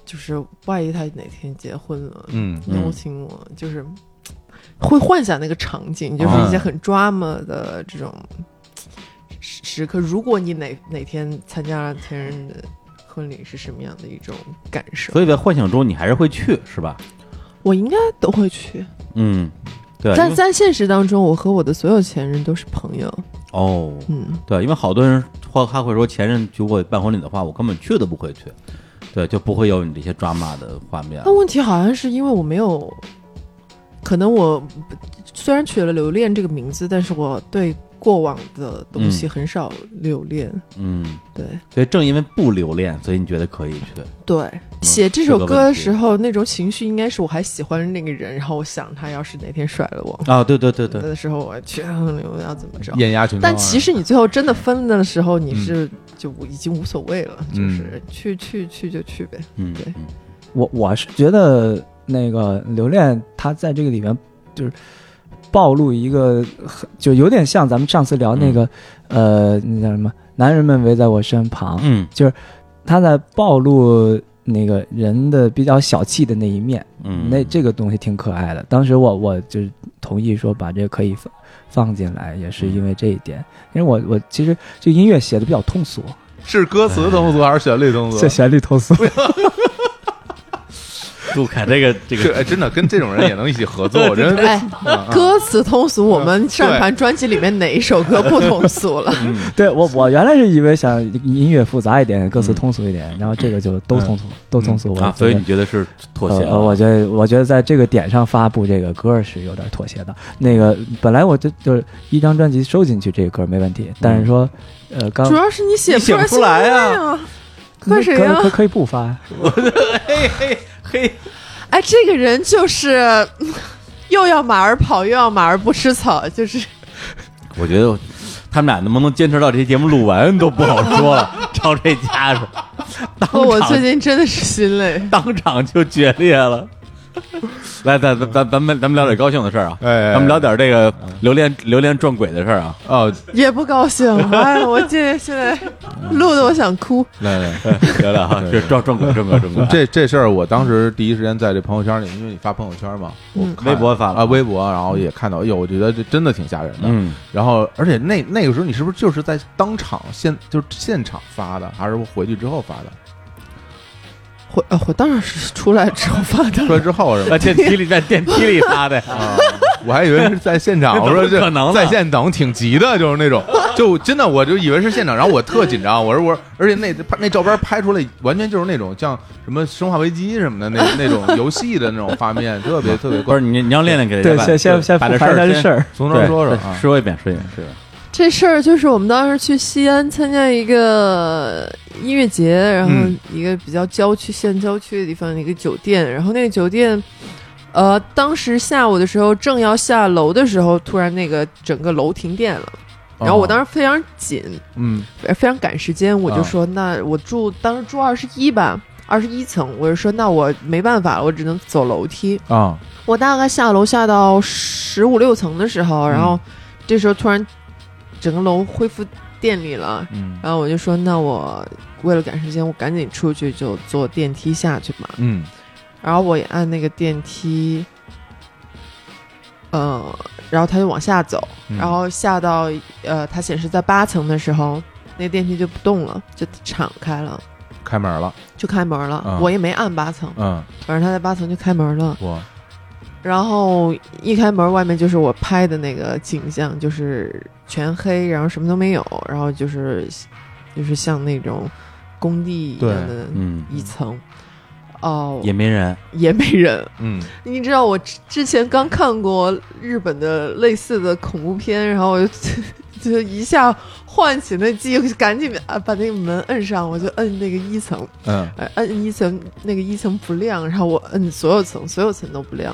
就是万一他哪天结婚了，嗯，邀请我，就是会幻想那个场景，就是一些很 drama 的这种。时刻，如果你哪哪天参加了前任的婚礼，是什么样的一种感受？所以在幻想中，你还是会去，是吧？我应该都会去。嗯，对。但在现实当中，我和我的所有前任都是朋友。哦，嗯，对，因为好多人或他会说，前任如果办婚礼的话，我根本去都不会去。对，就不会有你这些抓马的画面。那问题好像是因为我没有，可能我虽然取了“留恋”这个名字，但是我对。过往的东西很少留恋，嗯，对，所以正因为不留恋，所以你觉得可以去。对。写这首歌的时候，那种情绪应该是我还喜欢那个人，然后我想他要是哪天甩了我。啊，对对对对。的时候，我去我要怎么着。艳压群但其实你最后真的分的时候，你是就已经无所谓了，就是去去去就去呗。嗯，对。我我是觉得那个留恋他在这个里面就是。暴露一个，就有点像咱们上次聊那个，呃，那叫什么？男人们围在我身旁，嗯，就是他在暴露那个人的比较小气的那一面，嗯，那这个东西挺可爱的。当时我我就同意说把这个可以放放进来，也是因为这一点，因为我我其实这音乐写的比较通俗，是歌词通俗还是旋律通俗？是旋律通俗。杜凯，这个这个，哎，真的跟这种人也能一起合作，我觉得。哎，歌词通俗，我们上传专辑里面哪一首歌不通俗了？对我，我原来是以为想音乐复杂一点，歌词通俗一点，然后这个就都通俗，都通俗。啊，所以你觉得是妥协？我觉得，我觉得在这个点上发布这个歌是有点妥协的。那个本来我就就是一张专辑收进去这个歌没问题，但是说，呃，刚主要是你写写不出来呀，可谁呀？可可以不发？嘿 嘿。嘿，哎，这个人就是又要马儿跑，又要马儿不吃草，就是。我觉得他们俩能不能坚持到这节目录完都不好说了。照这架势，我最近真的是心累，当场就决裂了。来，咱咱咱咱们咱们聊点高兴的事儿啊！哎，咱们聊点这个榴莲榴莲撞鬼的事儿啊！哦，也不高兴，哎，我这现在录的我想哭。来来，聊聊哈，这撞撞鬼撞鬼撞鬼。这这事儿，我当时第一时间在这朋友圈里，因为你发朋友圈嘛，我微博发了啊，微博，然后也看到，哎呦，我觉得这真的挺吓人的。嗯，然后而且那那个时候，你是不是就是在当场现就是现场发的，还是回去之后发的？回啊回当然是出来之后发的，出来之后是吧？电梯里在电梯里发的啊！我还以为是在现场，我说这可能在线等挺急的，就是那种，就真的我就以为是现场，然后我特紧张，我说我，而且那那照片拍出来完全就是那种像什么生化危机什么的那那种游戏的那种画面，特别特别。不是你你要练练给对先先先把这事儿从头说说，说一遍说一遍是。这事儿就是我们当时去西安参加一个音乐节，然后一个比较郊区、县郊区的地方的一个酒店，然后那个酒店，呃，当时下午的时候正要下楼的时候，突然那个整个楼停电了，然后我当时非常紧，嗯，非常赶时间，我就说那我住当时住二十一吧，二十一层，我就说那我没办法了，我只能走楼梯啊。我大概下楼下到十五六层的时候，然后这时候突然。整个楼恢复电力了，嗯，然后我就说，那我为了赶时间，我赶紧出去就坐电梯下去嘛，嗯，然后我也按那个电梯，呃，然后他就往下走，然后下到呃，它显示在八层的时候，那电梯就不动了，就敞开了，开门了，就开门了，我也没按八层，嗯，反正他在八层就开门了，哇。然后一开门，外面就是我拍的那个景象，就是全黑，然后什么都没有，然后就是就是像那种工地一样的一层，哦，也没人，也没人。嗯，你知道我之前刚看过日本的类似的恐怖片，然后我就 就一下唤起那记忆，赶紧啊把那个门摁上，我就摁那个一层，嗯，摁一层，那个一层不亮，然后我摁所有层，所有层都不亮。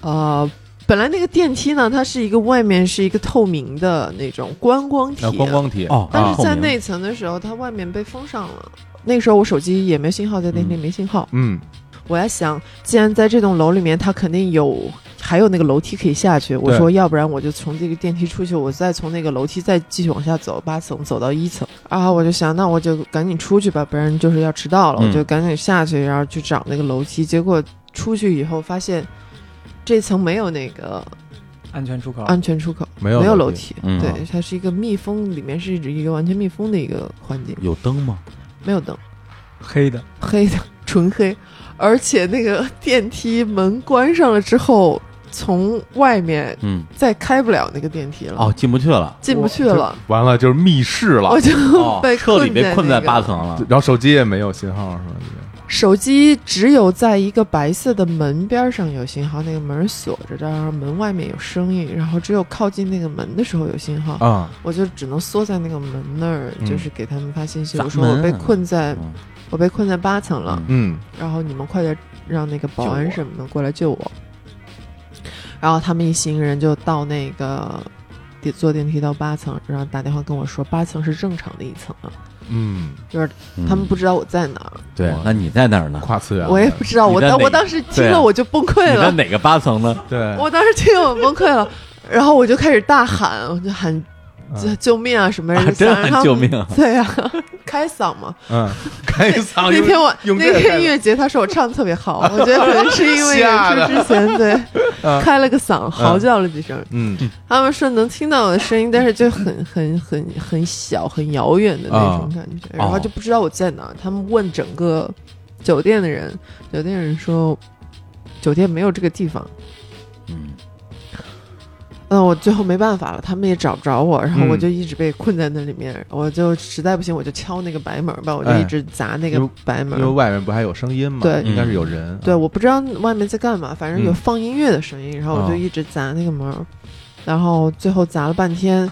呃，本来那个电梯呢，它是一个外面是一个透明的那种观光体，观光体哦。但是在那层的时候，它外面被封上了。那个时候我手机也没信号，在电梯没信号。嗯，我在想，既然在这栋楼里面，它肯定有还有那个楼梯可以下去。我说，要不然我就从这个电梯出去，我再从那个楼梯再继续往下走，八层走到一层。然后我就想，那我就赶紧出去吧，不然就是要迟到了。我就赶紧下去，然后去找那个楼梯。结果出去以后发现。这层没有那个安全出口，安全出口没有没有楼梯，对，它是一个密封，里面是一个完全密封的一个环境。有灯吗？没有灯，黑的，黑的，纯黑。而且那个电梯门关上了之后，从外面嗯。再开不了那个电梯了。哦，进不去了，进不去了，完了就是密室了，我就 被彻底被困在八层了，然后手机也没有信号是吧？手机只有在一个白色的门边上有信号，那个门锁着的，然后门外面有声音，然后只有靠近那个门的时候有信号。啊，我就只能缩在那个门那儿，就是给他们发信息，我说我被困在，我被困在八层了，嗯，然后你们快点让那个保安什么的过来救我，然后他们一行人就到那个电坐电梯到八层，然后打电话跟我说八层是正常的一层啊。嗯，就是他们不知道我在哪儿。对，那你在哪儿呢？跨次元，我也不知道。我当我当时听了我就崩溃了。你在哪个八层呢？对，我当时听了我崩溃了，然后我就开始大喊，我就喊。救救命啊！什么人？真喊救命！对呀，开嗓嘛。嗯，开嗓。那天我那天音乐节，他说我唱的特别好，我觉得可能是因为演出之前对开了个嗓，嚎叫了几声。嗯，他们说能听到我的声音，但是就很很很很小、很遥远的那种感觉，然后就不知道我在哪。他们问整个酒店的人，酒店人说酒店没有这个地方。嗯。嗯，我最后没办法了，他们也找不着我，然后我就一直被困在那里面。我就实在不行，我就敲那个白门吧，我就一直砸那个白门。因为外面不还有声音吗？对，应该是有人。对，我不知道外面在干嘛，反正有放音乐的声音，然后我就一直砸那个门，然后最后砸了半天，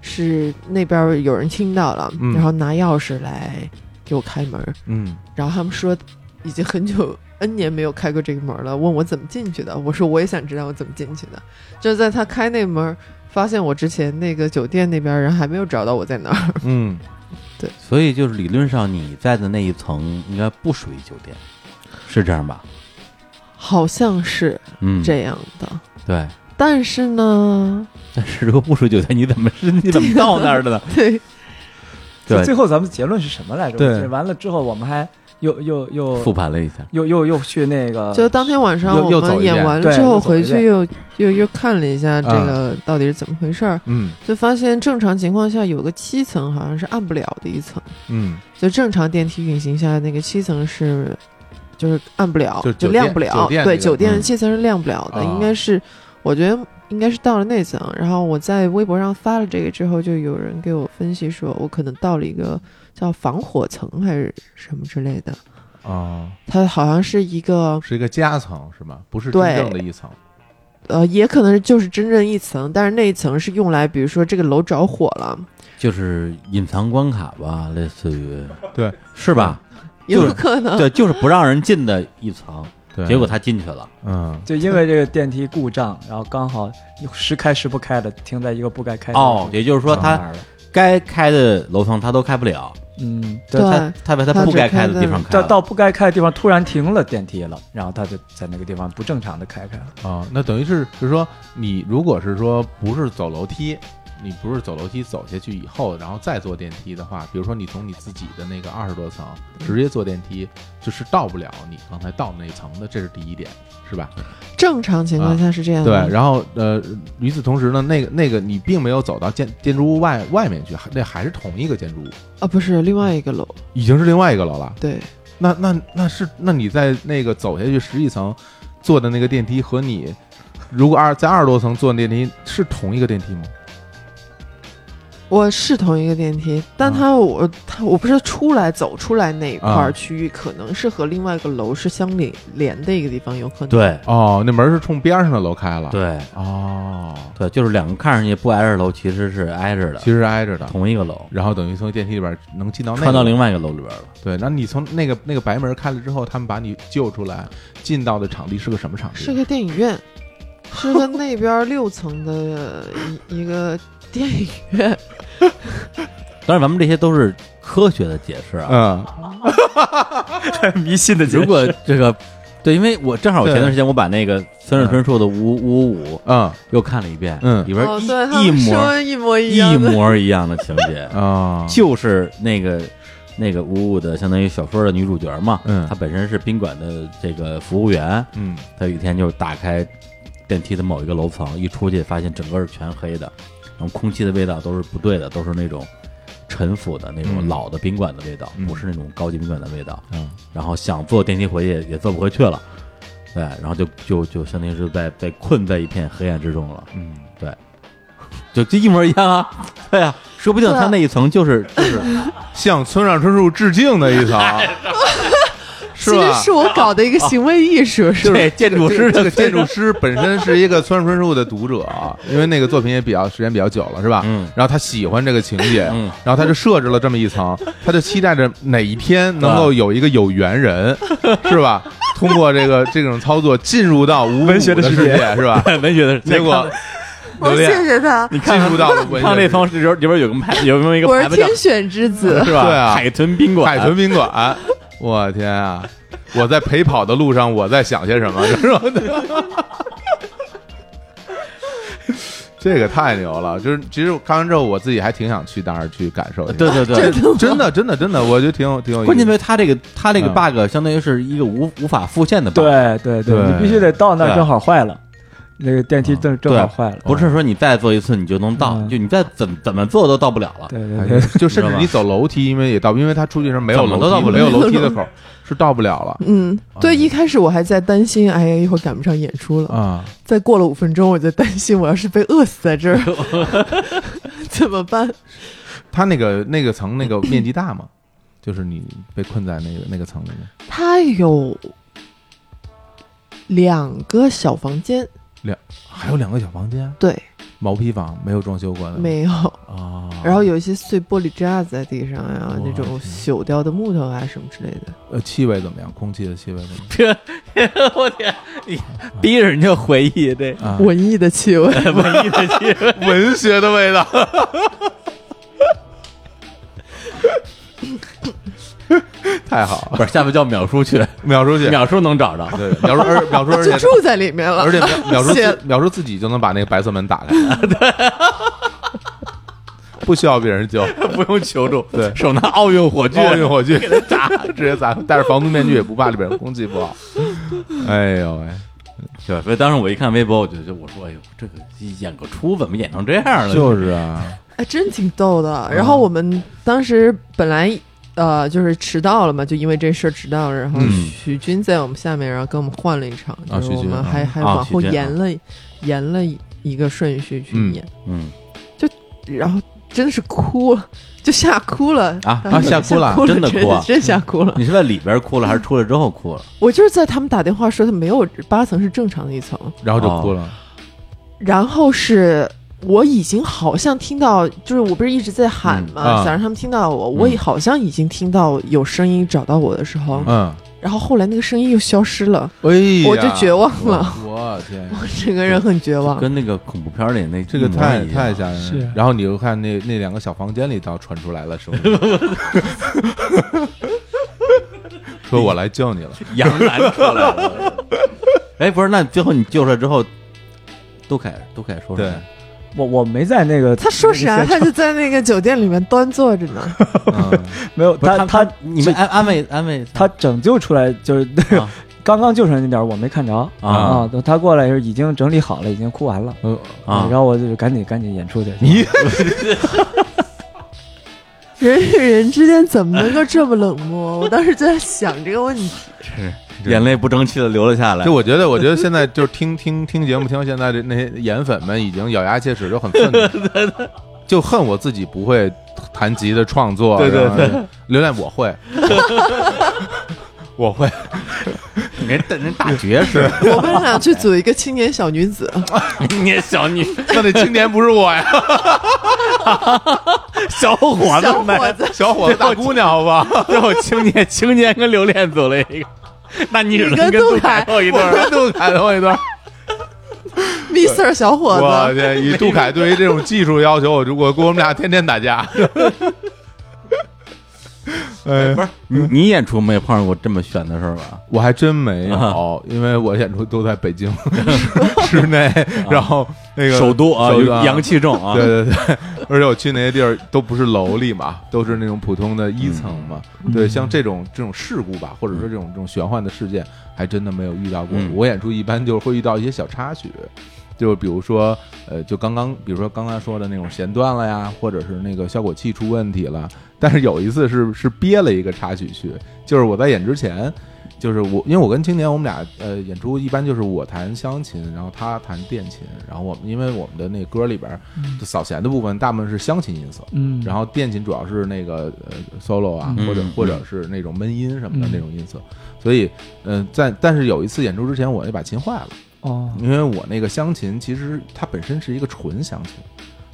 是那边有人听到了，然后拿钥匙来给我开门。嗯，然后他们说已经很久。N 年没有开过这个门了，问我怎么进去的。我说我也想知道我怎么进去的。就在他开那门，发现我之前那个酒店那边人还没有找到我在哪儿。嗯，对。所以就是理论上你在的那一层应该不属于酒店，是这样吧？好像是这样的。对。但是呢？但是如果不属于酒店，你怎么是你怎么到那儿的呢？对。对。最后咱们结论是什么来着？对。完了之后我们还。又又又复盘了一下，又又又去那个，就当天晚上我们演完了之后回去又又又看了一下这个到底是怎么回事儿，嗯，就发现正常情况下有个七层好像是按不了的一层，嗯，就正常电梯运行下那个七层是就是按不了，就亮不了，对，酒店的七层是亮不了的，应该是我觉得应该是到了那层，然后我在微博上发了这个之后，就有人给我分析说我可能到了一个。叫防火层还是什么之类的啊？它好像是一个是一个夹层是吧？不是真正的一层。呃，也可能就是真正一层，但是那一层是用来，比如说这个楼着火了，就是隐藏关卡吧，类似于对，是吧？有可能对，就是不让人进的一层。结果他进去了，嗯，就因为这个电梯故障，然后刚好时开时不开的停在一个不该开哦，也就是说他该开的楼层他都开不了。嗯，对，他他把他不该开的地方开，到到不该开的地方突然停了电梯了，然后他就在那个地方不正常的开开了啊，那等于是就是说，你如果是说不是走楼梯。你不是走楼梯走下去以后，然后再坐电梯的话，比如说你从你自己的那个二十多层直接坐电梯，就是到不了你刚才到那层的，这是第一点，是吧？正常情况下是这样。对，然后呃，与此同时呢，那个那个你并没有走到建建筑物外外面去，那还是同一个建筑物啊？不是另外一个楼，已经是另外一个楼了。对，那那那是那你在那个走下去十几层坐的那个电梯和你如果二在二十多层坐的电梯是同一个电梯吗？我是同一个电梯，但他我他我不是出来走出来那一块区域，可能是和另外一个楼是相连连的一个地方，有可能。对，哦，那门是冲边上的楼开了。对，哦，对，就是两个看上去不挨着楼，其实是挨着的，其实挨着的，同一个楼。然后等于从电梯里边能进到穿到另外一个楼里边了。对，那你从那个那个白门开了之后，他们把你救出来，进到的场地是个什么场地？是个电影院，是个那边六层的一一个。电影院，当然咱们这些都是科学的解释啊，嗯，迷信的解释。如果这个，对，因为我正好我前段时间我把那个村上春树的五五五嗯又看了一遍，嗯，里边一模一模一样一模一样的情节啊，就是那个那个五五的相当于小说的女主角嘛，嗯，她本身是宾馆的这个服务员，嗯，她有一天就打开电梯的某一个楼层，一出去发现整个是全黑的。然后空气的味道都是不对的，都是那种陈腐的那种老的宾馆的味道，不是那种高级宾馆的味道。嗯，然后想坐电梯回去也坐不回去了，对，然后就就就相当于是在被困在一片黑暗之中了。嗯，对，就就一模一样啊。对啊，说不定他那一层就是就是 向村上春树致敬的一层。其实是我搞的一个行为艺术，是对建筑师这个建筑师本身是一个村上春树的读者，因为那个作品也比较时间比较久了，是吧？嗯。然后他喜欢这个情节，嗯。然后他就设置了这么一层，他就期待着哪一天能够有一个有缘人，是吧？通过这个 这种操作进入到无文学的世界，是吧？文学的结果，我谢谢他。你进入到了文学，那方里边里边有个牌，有没有一个？我是天选之子，是吧？对啊，海豚宾馆，海豚宾馆。我天啊！我在陪跑的路上，我在想些什么？是吧？这个太牛了！就是其实看完之后，我自己还挺想去当时去感受一下。对对对，真的真的真的，我觉得挺有挺有意思。关键是他这个他这个 bug 相当于是一个无无法复现的 bug。对对对，你必须得到那儿正好坏了。那个电梯正正好坏了，不是说你再坐一次你就能到，就你再怎怎么做都到不了了。对对对，就甚至你走楼梯，因为也到，因为他出去时候没有楼梯，没有楼 梯的口，是到不了了。嗯，对，一开始我还在担心，哎呀，一会儿赶不上演出了啊。再过了五分钟，我就担心我要是被饿死在这儿 怎么办？他那个那个层那个面积大吗？就是你被困在那个那个层里面。它有两个小房间。两还有两个小房间，对，毛坯房没有装修过的，没有啊。然后有一些碎玻璃渣子在地上呀，那种朽掉的木头啊什么之类的。呃，气味怎么样？空气的气味怎么样？我天，你逼着人家回忆这文艺的气味，文艺的气味，文学的味道。太好了，不是下面叫淼叔去，淼叔去，淼叔能找着，对，淼叔，而 淼叔而且住在里面了，而且淼 叔淼叔自己就能把那个白色门打开，对不需要别人救，不用求助，对。手拿奥运火炬，奥运火炬。给他砸，直接砸，戴着防毒面具也不怕里边空气不好。哎呦喂，对，所以当时我一看微博，我就就我说，哎呦，这个演个出怎么演成这样了？就是啊，哎，真挺逗的。然后我们当时本来。呃，就是迟到了嘛，就因为这事儿迟到了。然后许军在我们下面，然后跟我们换了一场，就是我们还还往后延了延了一个顺序去演。嗯，就然后真的是哭了，就吓哭了啊！吓哭了，真的哭，真吓哭了。你是在里边哭了，还是出来之后哭了？我就是在他们打电话说他没有八层是正常的一层，然后就哭了。然后是。我已经好像听到，就是我不是一直在喊嘛，想让他们听到我。我也好像已经听到有声音找到我的时候，嗯，然后后来那个声音又消失了，哎我就绝望了。我天，我整个人很绝望，跟那个恐怖片里那这个太太吓人。了，然后你又看那那两个小房间里倒传出来了声音，说我来救你了，杨澜出来了。哎，不是，那最后你救出来之后，都凯都凯说说。我我没在那个，他说啥？他就在那个酒店里面端坐着呢。没有他他你们安安慰安慰他拯救出来就是 刚刚救出来那点我没看着啊。等他过来时已经整理好了，已经哭完了。啊，然后我就赶紧赶紧演出去。你人与人之间怎么能够这么冷漠？我当时就在想这个问题。是。眼泪不争气的流了下来。就我觉得，我觉得现在就是听听听节目，听现在的那些颜粉们已经咬牙切齿，就很愤怒，就恨我自己不会弹吉的创作。对对对，刘恋我会，我会，人人大爵士。我们俩去组一个青年小女子，青年小女，那那青年不是我呀，小伙子，小伙子，小伙子，大姑娘，好吧？最后青年青年跟留恋组了一个。那你只能跟杜凯斗一段儿，跟杜凯斗一段儿。Mr 小伙子，我天！以杜凯对于这种技术要求，我如果跟我们俩天天打架。哎，不是你，你演出没碰上过这么悬的事儿吧？我还真没有，因为我演出都在北京 室内，然后那个首都啊，阳气重啊，对对对，而且我去那些地儿都不是楼里嘛，都是那种普通的一层嘛。对，像这种这种事故吧，或者说这种这种玄幻的事件，还真的没有遇到过。我演出一般就是会遇到一些小插曲。就比如说，呃，就刚刚，比如说刚刚说的那种弦断了呀，或者是那个效果器出问题了。但是有一次是 是憋了一个插曲去，就是我在演之前，就是我，因为我跟青年，我们俩呃演出一般就是我弹湘琴，然后他弹电琴，然后我们因为我们的那歌里边扫弦的部分大部分是湘琴音色，嗯，然后电琴主要是那个呃 solo 啊，或者或者是那种闷音什么的那种音色，所以嗯，在但是有一次演出之前，我那把琴坏了哦，因为我那个湘琴其实它本身是一个纯湘琴。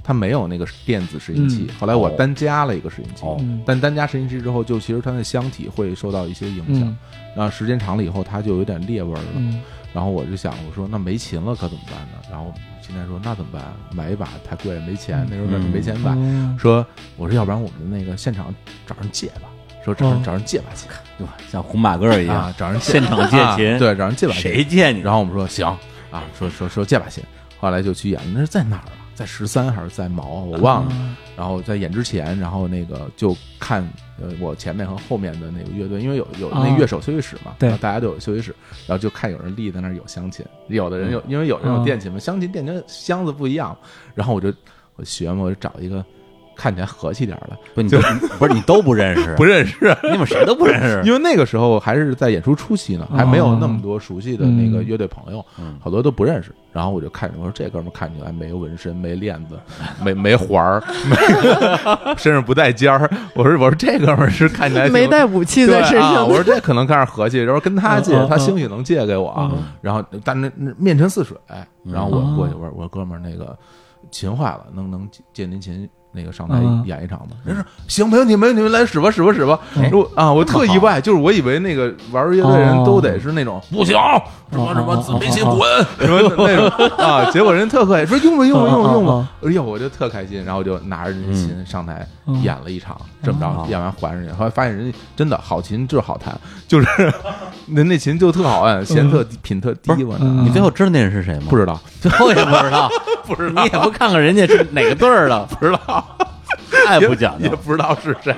它没有那个电子拾音器，后来我单加了一个拾音器，但单加拾音器之后，就其实它的箱体会受到一些影响，然后时间长了以后，它就有点裂纹了。然后我就想，我说那没琴了可怎么办呢？然后今天说那怎么办？买一把太贵，没钱，那时候没钱买。说我说要不然我们那个现场找人借吧，说找人找人借把琴，对吧？像红马哥一样，找人现场借琴，对，找人借把琴，谁借你？然后我们说行啊，说说说借把琴，后来就去演，那是在哪儿啊？在十三还是在毛，我忘了。然后在演之前，然后那个就看呃我前面和后面的那个乐队，因为有有那乐手休息室嘛，对，大家都有休息室，然后就看有人立在那儿有湘琴，有的人有，因为有人有电琴嘛，湘琴电琴箱子不一样，然后我就我学嘛，我就找一个。看起来和气点的，不，你不是你都不认识，不认识，你们谁都不认识，因为那个时候还是在演出初期呢，还没有那么多熟悉的那个乐队朋友，好多都不认识。然后我就看，我说这哥们看起来没纹身，没链子，没没环儿，身上不带尖儿。我说我说这哥们是看起来没带武器在身上。我说这可能看着和气，然后跟他借，他兴许能借给我。然后但那那面沉似水，然后我过去我说我说哥们儿那个琴坏了，能能借您琴？那个上台演一场嘛？人说行，没问题，没问题，来使吧，使吧，使吧。我啊，我特意外，就是我以为那个玩乐队人都得是那种不行，什么什么自没心滚，什么那种啊。结果人特客气，说用吧，用吧，用吧，用吧。哎呦，我就特开心，然后我就拿着人琴上台演了一场，这么着演完还人家，后来发现人家真的好琴就是好弹，就是那那琴就特好按，弦特品特低。我你最后知道那人是谁吗？不知道，最后也不知道，不知道，你也不看看人家是哪个队儿的，不知道。太不讲究，也不知道是谁。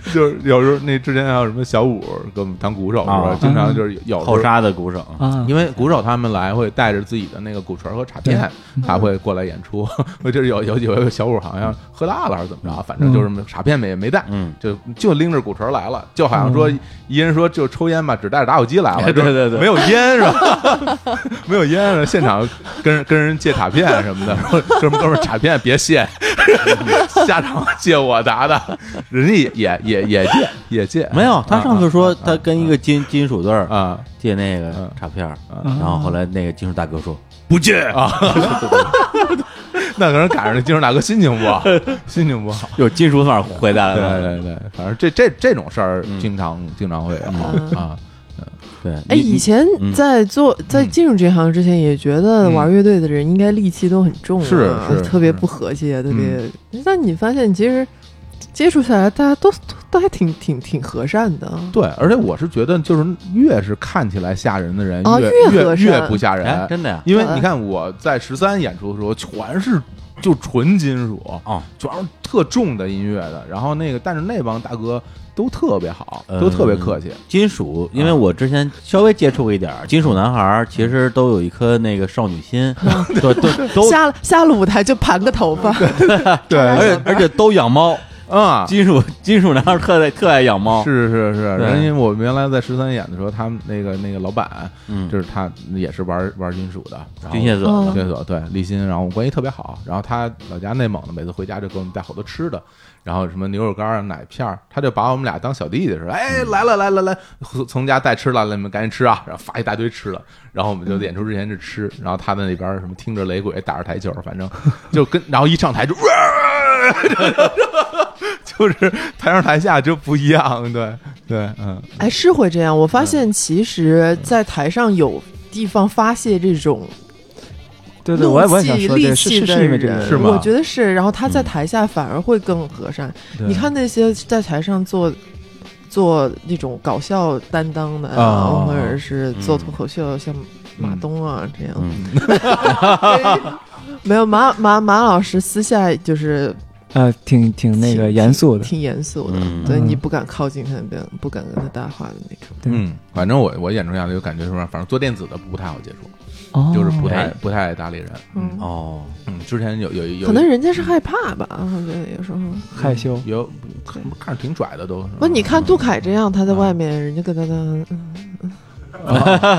就是有时候那之前还有什么小五给我们当鼓手是吧？经常就是有后沙的鼓手，因为鼓手他们来会带着自己的那个鼓槌和镲片，他会过来演出。我就是有有有一个小五好像喝大了还是怎么着，反正就是镲片没没带，就就拎着鼓槌来了，就好像说一人说就抽烟吧，只带着打火机来了，对对对，没有烟是吧？没有烟，现场跟跟人借镲片什么的，哥们哥们镲片别谢，下场借我打的，人家也也。也也借也借，没有。他上次说他跟一个金金属队啊借那个卡片，然后后来那个金属大哥说不借啊。那可能赶上那金属大哥心情不好，心情不好，有金属反而回来了。对对对，反正这这这种事儿经常经常会有啊。对，哎，以前在做在进入这行之前，也觉得玩乐队的人应该戾气都很重，是是，特别不和气，特别。但你发现其实。接触下来，大家都都还挺挺挺和善的。对，而且我是觉得，就是越是看起来吓人的人，越越越不吓人，真的呀。因为你看我在十三演出的时候，全是就纯金属啊，全是特重的音乐的。然后那个，但是那帮大哥都特别好，都特别客气。金属，因为我之前稍微接触过一点金属男孩，其实都有一颗那个少女心，都都都下了下了舞台就盘个头发，对，而且而且都养猫。啊，金属 金属男孩特爱特爱养猫，是是是，人家我原来在十三演的时候，他们那个那个老板，嗯，就是他也是玩玩金属的，军械组，军械组对立新，然后我们关系特别好，然后他老家内蒙的，每次回家就给我们带好多吃的，然后什么牛肉干啊、奶片他就把我们俩当小弟弟似的，哎，来了来了来，从家带吃了，你们赶紧吃啊，然后发一大堆吃的，然后我们就演出之前就吃，然后他在那边什么听着雷鬼打着台球，反正就跟，然后一上台就。就是台上台下就不一样，对对，嗯，哎，是会这样。我发现，其实，在台上有地方发泄这种，对对，我也我也想说，是是是因为这个，是吗？我觉得是。然后他在台下反而会更和善。你看那些在台上做做那种搞笑担当的啊，或者是做脱口秀，像马东啊这样。没有马马马老师私下就是。呃，挺挺那个严肃的，挺严肃的，对你不敢靠近他，不不敢跟他搭话的那种。嗯，反正我我眼中下来就感觉是，反正做电子的不太好接触。就是不太不太爱搭理人。哦，嗯，之前有有有，可能人家是害怕吧，我觉得有时候害羞，有看看着挺拽的都。不，你看杜凯这样，他在外面，人家跟他的，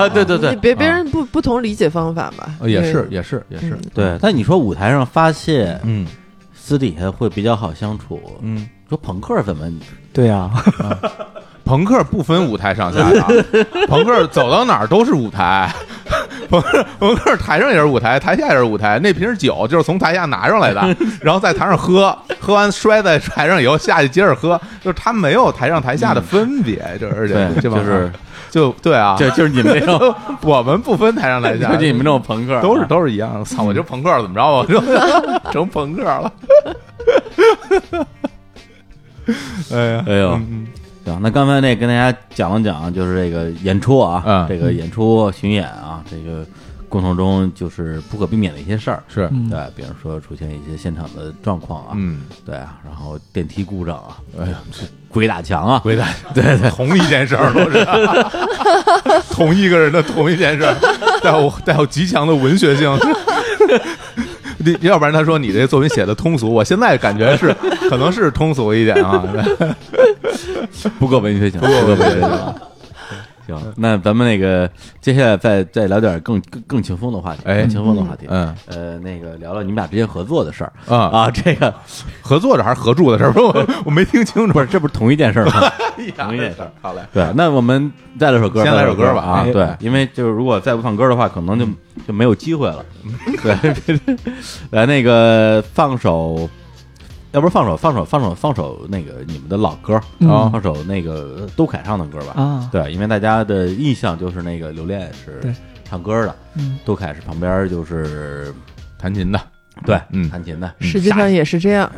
对对对，别别人不不同理解方法吧？也是也是也是，对。但你说舞台上发泄，嗯，私底下会比较好相处，嗯，说朋克怎么？对呀。朋克不分舞台上下的，朋克走到哪儿都是舞台。朋克朋克台上也是舞台，台下也是舞台。那瓶酒就是从台下拿上来的，然后在台上喝，喝完摔在台上以后下去接着喝，就是他没有台上台下的分别，就是就是就对啊，就就是你们这种，我们不分台上台下，就你们这种朋克都是都是一样。操，我就朋克怎么着？我就 成朋克了。哎呀，哎呦。行，那刚才那跟大家讲了讲，就是这个演出啊，这个演出巡演啊，这个过程中就是不可避免的一些事儿，是。对，比如说出现一些现场的状况啊，嗯，对啊，然后电梯故障啊，哎呀，鬼打墙啊，鬼打，对对，同一件事儿都是。同一个人的同一件事儿，带有带有极强的文学性。你要不然他说你这作品写的通俗，我现在感觉是可能是通俗一点啊，不够文学性，不够文学性。行，那咱们那个接下来再再聊点更更更轻松的话题，哎，轻松的话题，嗯，呃，那个聊聊你们俩之间合作的事儿啊啊，这个合作的还是合住的事儿？我我没听清楚，不是，这不是同一件事儿吗？同一件事儿。好嘞，对，那我们再来首歌，先来首歌吧啊，对，因为就是如果再不放歌的话，可能就就没有机会了。对，来那个放首。要不放首放首放首放首那个你们的老歌啊，放首那个都凯唱的歌吧。啊，对，因为大家的印象就是那个刘恋是唱歌的，都凯是旁边就是弹琴的，对，嗯，弹琴的，实际上也是这样，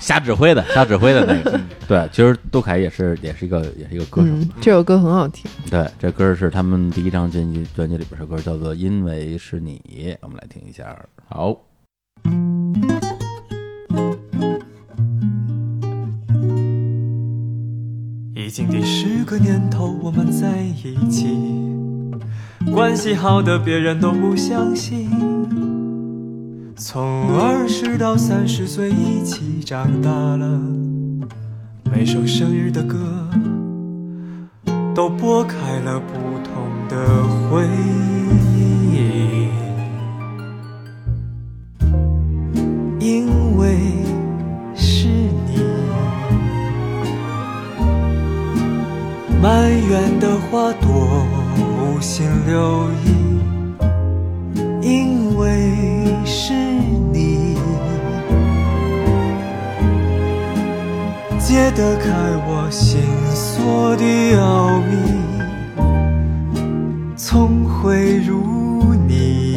瞎 指挥的，瞎指挥的那个，对，其实杜凯也是也是一个也是一个歌手，这首歌很好听，对，这歌是他们第一张专辑专辑里边的歌，叫做《因为是你》，我们来听一下，好。已经第十个年头，我们在一起，关系好的别人都不相信。从二十到三十岁一起长大了，每首生日的歌都拨开了不同的回忆，因为。满园的花朵无心留意，因为是你解得开我心锁的奥秘，聪慧如你，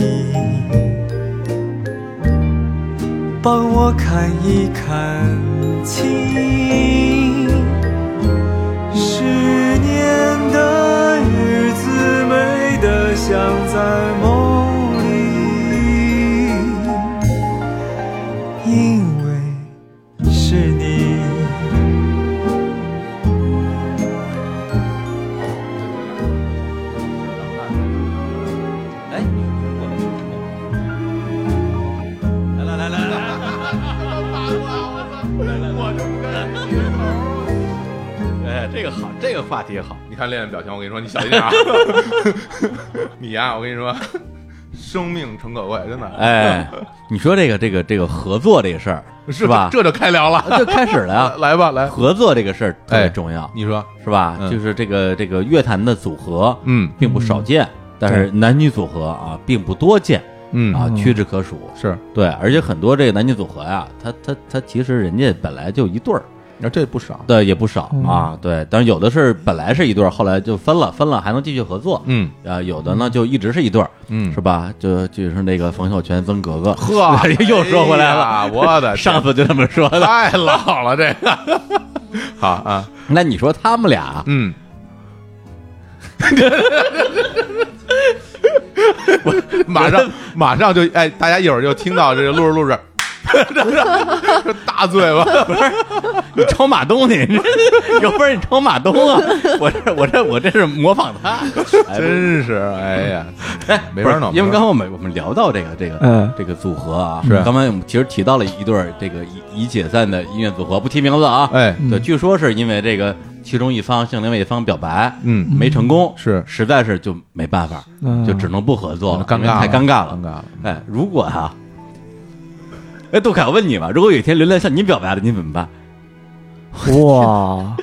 帮我看一看清。的日子美得像在梦个好，这个话题好。你看练练表情，我跟你说，你小心点啊！你呀，我跟你说，生命诚可贵，真的。哎，你说这个这个这个合作这个事儿是吧？这就开聊了，就开始了呀！来吧，来合作这个事儿特别重要，你说是吧？就是这个这个乐坛的组合，嗯，并不少见，但是男女组合啊，并不多见，嗯啊，屈指可数。是对，而且很多这个男女组合呀，他他他其实人家本来就一对儿。那这不少，对，也不少啊，对。但是有的是本来是一对儿，后来就分了，分了还能继续合作，嗯啊，有的呢就一直是一对儿，嗯，是吧？就就是那个冯小泉、曾格格，呵，又说回来了，我的 上次就这么说的，太老了这个。好啊，那你说他们俩，嗯，马上马上就哎，大家一会儿就听到这个录着录着。大嘴巴，不是你抄马东你 有本事你抄马东啊！我这我这我这是模仿他，真是哎呀，哎，没法弄。因为刚刚我们我们聊到这个这个这个组合啊，是。刚才我们其实提到了一对这个已已解散的音乐组合，不提名字啊。哎，对，据说是因为这个其中一方向另外一方表白，嗯，没成功，是。实在是就没办法，就只能不合作了，尴尬太尴尬了，尴尬了。哎，如果哈。哎，杜凯，我问你吧，如果有一天刘恋向你表白了，你怎么办？哇，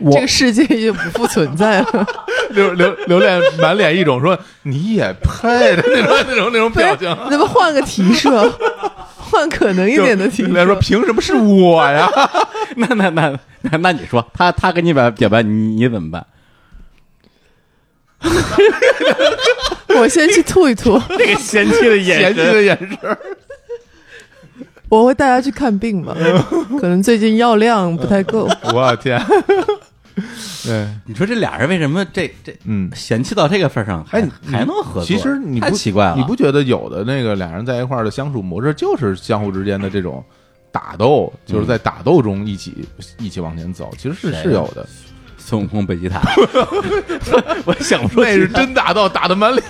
这个世界已经不复存在了。刘刘刘恋满脸一种说你也配的那种那种那种表情。咱们换个题设，换可能一点的题。来。说凭什么是我呀？那那那那那你说，他他跟你表表白，你你怎么办？我先去吐一吐。那个嫌弃的眼嫌弃的眼神。我会带他去看病吧，可能最近药量不太够。我天！对，你说这俩人为什么这这嗯嫌弃到这个份上，还还能合作？其实你太奇怪了，你不觉得有的那个俩人在一块儿的相处模式，就是相互之间的这种打斗，就是在打斗中一起一起往前走，其实是是有的。孙悟空背吉塔，我想不出那是真打到，打的满脸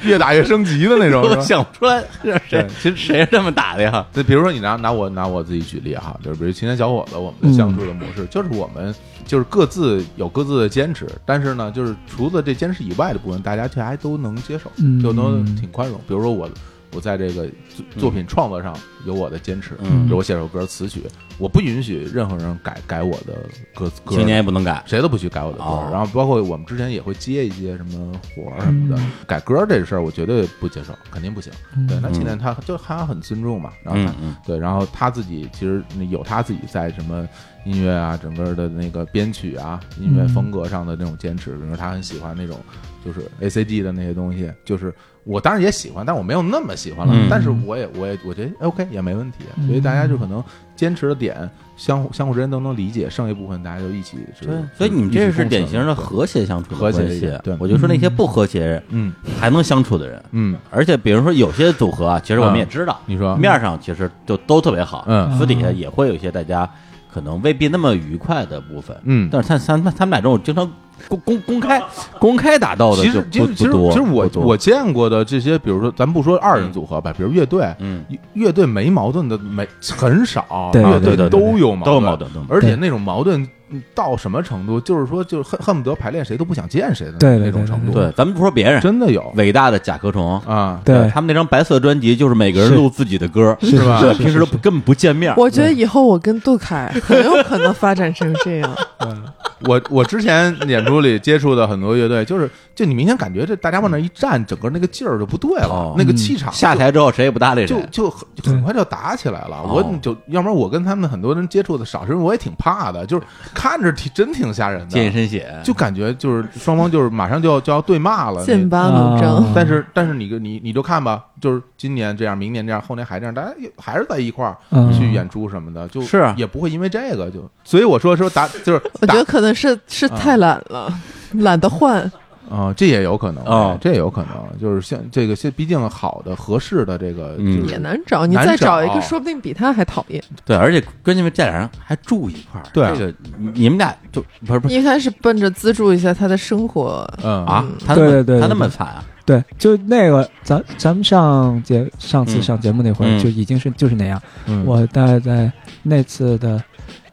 越打越升级的那种，我想不出来谁其实谁是这么打的呀？就比如说你拿拿我拿我自己举例哈，就是比如青年小伙子，我们的相处的模式就是我们就是各自有各自的坚持，但是呢，就是除了这坚持以外的部分，大家却还都能接受，就都挺宽容。比如说我。我在这个作品创作上有我的坚持，比如我写首歌词曲，我不允许任何人改改我的歌歌，青年也不能改，谁都不许改我的歌。然后包括我们之前也会接一些什么活儿什么的，改歌这事儿我绝对不接受，肯定不行。对，那青年他就他很尊重嘛，然后他对，然后他自己其实有他自己在什么音乐啊，整个的那个编曲啊，音乐风格上的那种坚持，比如他很喜欢那种就是 A C G 的那些东西，就是。我当然也喜欢，但我没有那么喜欢了。但是我也，我也，我觉得 OK 也没问题。所以大家就可能坚持的点，相互相互之间都能理解，剩一部分大家就一起。对，所以你们这是典型的和谐相处，和谐。对，我就说那些不和谐，嗯，还能相处的人，嗯，而且比如说有些组合啊，其实我们也知道，你说面上其实就都特别好，嗯，私底下也会有一些大家可能未必那么愉快的部分，嗯，但是他他他们俩这种经常。公公公开公开打斗的，其实其实其实其实我我见过的这些，比如说咱不说二人组合吧，比如乐队，嗯，乐队没矛盾的没很少，乐队都有矛盾，都有矛盾，而且那种矛盾到什么程度，就是说就恨恨不得排练谁都不想见谁的那种程度。对，咱们不说别人，真的有伟大的甲壳虫啊，对他们那张白色专辑就是每个人录自己的歌，是吧？对，平时都根本不见面。我觉得以后我跟杜凯很有可能发展成这样。嗯。我我之前演出里接触的很多乐队，就是就你明显感觉这大家往那一站，整个那个劲儿就不对了，那个气场下台之后谁也不搭理就就很很快就打起来了。我就要不然我跟他们很多人接触的少，是因为我也挺怕的，就是看着挺真挺吓人的，见一身血，就感觉就是双方就是马上就要就要对骂了，剑拔弩张。但是但是你你你就看吧，就是今年这样，明年这样，后年还这样，大家还是在一块儿去演出什么的，就是。也不会因为这个就。所以我说说打 就是我觉得可能是是太懒了，懒得换啊，这也有可能啊，这也有可能，就是像这个，现毕竟好的合适的这个也难找，你再找一个，说不定比他还讨厌。对，而且关键这俩人还住一块儿，对这个你们俩就不是不是，应该是奔着资助一下他的生活，嗯啊，对对对，他那么惨啊，对，就那个咱咱们上节上次上节目那会儿就已经是就是那样，我大概在那次的。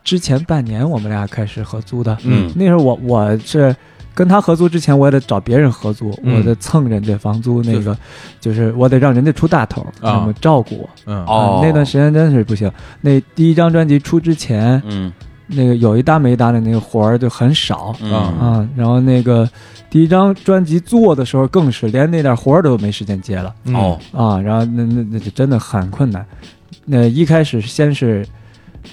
之前半年我们俩开始合租的，嗯，那时候我我是跟他合租之前，我也得找别人合租，我得蹭人家房租，那个就是我得让人家出大头，那么照顾我，嗯。哦，那段时间真是不行。那第一张专辑出之前，嗯，那个有一搭没一搭的那个活儿就很少，啊，然后那个第一张专辑做的时候更是连那点活儿都没时间接了，哦。啊，然后那那那就真的很困难。那一开始先是。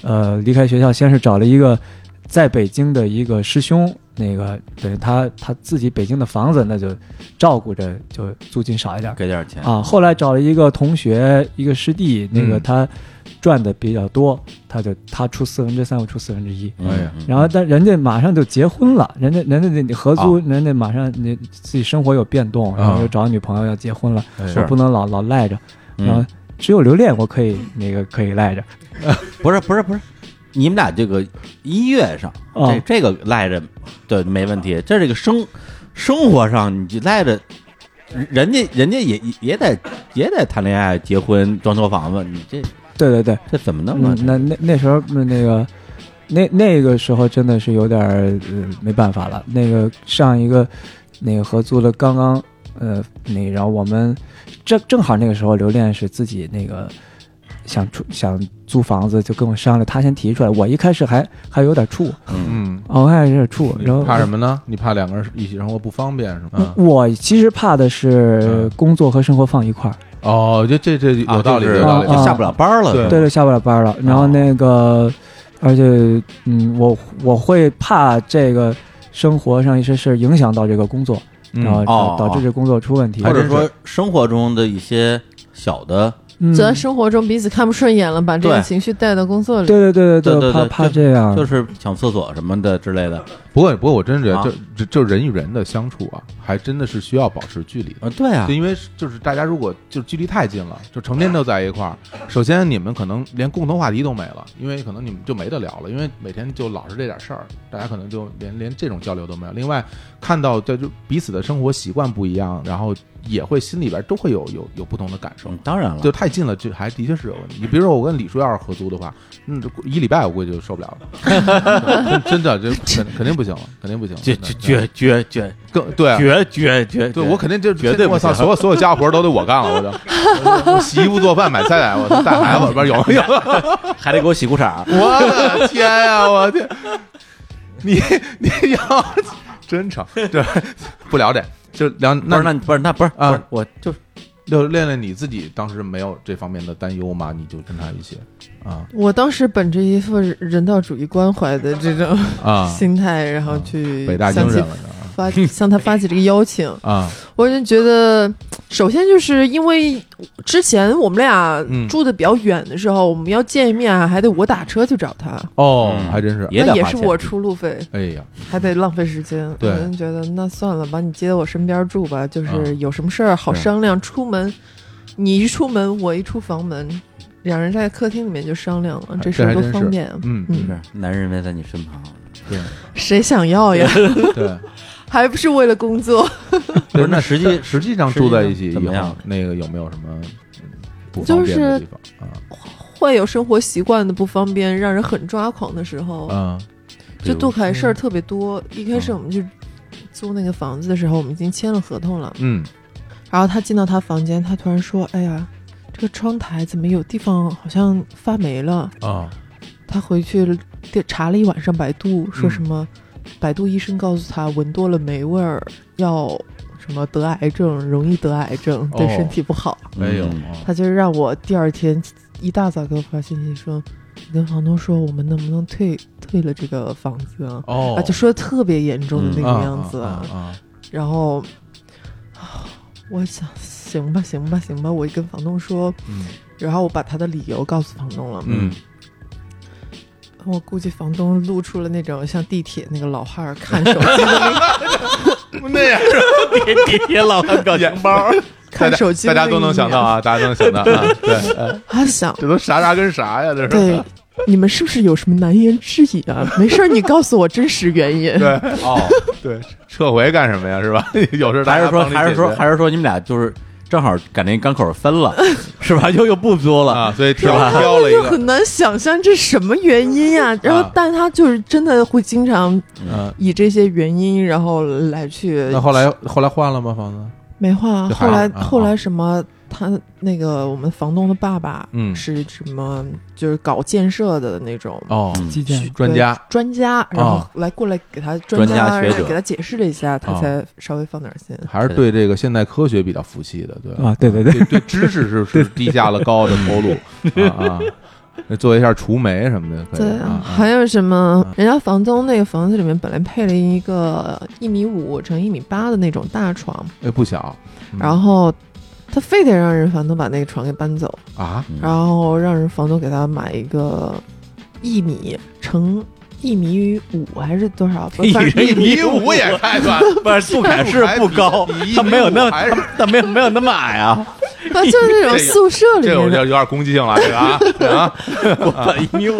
呃，离开学校，先是找了一个在北京的一个师兄，那个等于他他自己北京的房子，那就照顾着，就租金少一点，给点钱。啊。后来找了一个同学，一个师弟，那个他赚的比较多，他就他出四分之三，我出四分之一。哎呀，然后但人家马上就结婚了，人家人家你合租，人家马上你自己生活有变动，然后又找女朋友要结婚了，是。不能老老赖着，然后。只有留恋我可以那个可以赖着，不是不是不是，你们俩这个音乐上这这个赖着对没问题，这这个生生活上你就赖着，人家人家也也得也得谈恋爱结婚装修房子，你这对对对，这怎么那么那那那时候那那个那那个时候真的是有点呃没办法了，那个上一个那个合租的刚刚呃那然后我们。正正好那个时候，留恋是自己那个想出想租房子，就跟我商量，他先提出来。我一开始还还有点怵，嗯，我还有点怵。然后怕什么呢？你怕两个人一起生活不方便是吗？我其实怕的是工作和生活放一块儿。哦，就这这有道理，有道理，就下不了班了。对对，下不了班了。然后那个，而且嗯，我我会怕这个生活上一些事影响到这个工作。然后导致这工作出问题，或者说生活中的一些小的。在生活中彼此看不顺眼了，把这个情绪带到工作里。对对对对对，怕怕这样，就是抢厕所什么的之类的。不过不过，我真觉得，就就就人与人的相处啊，还真的是需要保持距离啊。对啊，就因为就是大家如果就距离太近了，就成天都在一块儿，首先你们可能连共同话题都没了，因为可能你们就没得聊了，因为每天就老是这点事儿，大家可能就连连这种交流都没有。另外，看到就就彼此的生活习惯不一样，然后。也会心里边都会有有有不同的感受，当然了，就太近了，就还的确是有问题。你比如说，我跟李叔要是合租的话，嗯，一礼拜我估计就受不了了，真的，这肯肯定不行了，肯定不行，绝绝绝绝更对，绝绝绝，对我肯定就绝对，我操，所有所有家活都得我干了，我就 洗衣服、做饭、买菜奶，我带孩子，不是有没有？还得给我洗裤衩我的天呀，我天，你你要真诚，对，不了解。就两不是那不是那不是啊，我就就练练你自己当时没有这方面的担忧吗？你就跟他一起啊。我当时本着一副人道主义关怀的这种啊心态，然后去北大精神了。发 向他发起这个邀请啊，我就觉得，首先就是因为之前我们俩住的比较远的时候，我们要见一面还得我打车去找他哦，还真是，那也是我出路费。哎呀，还得浪费时间。我就觉得那算了，把你接到我身边住吧，就是有什么事儿好商量。出门，你一出门，我一出房门，两人在客厅里面就商量了，这事儿多方便啊。嗯嗯，男人围在你身旁，对，谁想要呀？对。还不是为了工作？不是，那实际实际上住在一起怎么样？那个有没有什么不方便的地方啊？会有生活习惯的不方便，让人很抓狂的时候。嗯，就杜凯事儿特别多。一开始我们去租那个房子的时候，我们已经签了合同了。嗯，然后他进到他房间，他突然说：“哎呀，这个窗台怎么有地方好像发霉了？”啊，他回去查了一晚上百度，说什么？百度医生告诉他，闻多了霉味儿要什么得癌症，容易得癌症，对身体不好。没有，他就让我第二天一大早给我发信息说，你跟房东说，我们能不能退退了这个房子啊？哦，就说的特别严重的那个样子。啊然后我想，行吧，行吧，行吧，我跟房东说，然后我把他的理由告诉房东了。嗯。我估计房东露出了那种像地铁那个老汉儿看手机的那 那样，地地铁老汉表情包，看手机，大家都能想到啊，大家都能想到啊。对，他想这都啥啥跟啥呀？这是对，你们是不是有什么难言之隐啊？没事，你告诉我真实原因。对，哦，对，撤回干什么呀？是吧？有事还是说，还是说，还是说，你们俩就是。正好赶那港口分了，是吧？又又不租了啊，所以挑挑了一个。很难想象这什么原因呀？然后，但他就是真的会经常以这些原因，然后来去。那后来后来换了吗？房子没换啊，后来后来什么？他那个我们房东的爸爸，嗯，是什么？就是搞建设的那种哦，基建专家专家，然后来过来给他专家学者给他解释了一下，他才稍微放点心。还是对这个现代科学比较服气的，对啊，对对对，对知识是 是低下了高的头颅啊。做一下除霉什么的，对啊。还有什么？人家房东那个房子里面本来配了一个一米五乘一米八的那种大床，哎，不小，然后。他非得让人房东把那个床给搬走。啊，然后让人房东给他买一个一米乘一米五还是多少？一米五也太短，不是 杜凯是不高，他没有那他没有没有那么矮啊，啊就是那种宿舍里面，这有点有点攻击性了，这个啊，我一米五，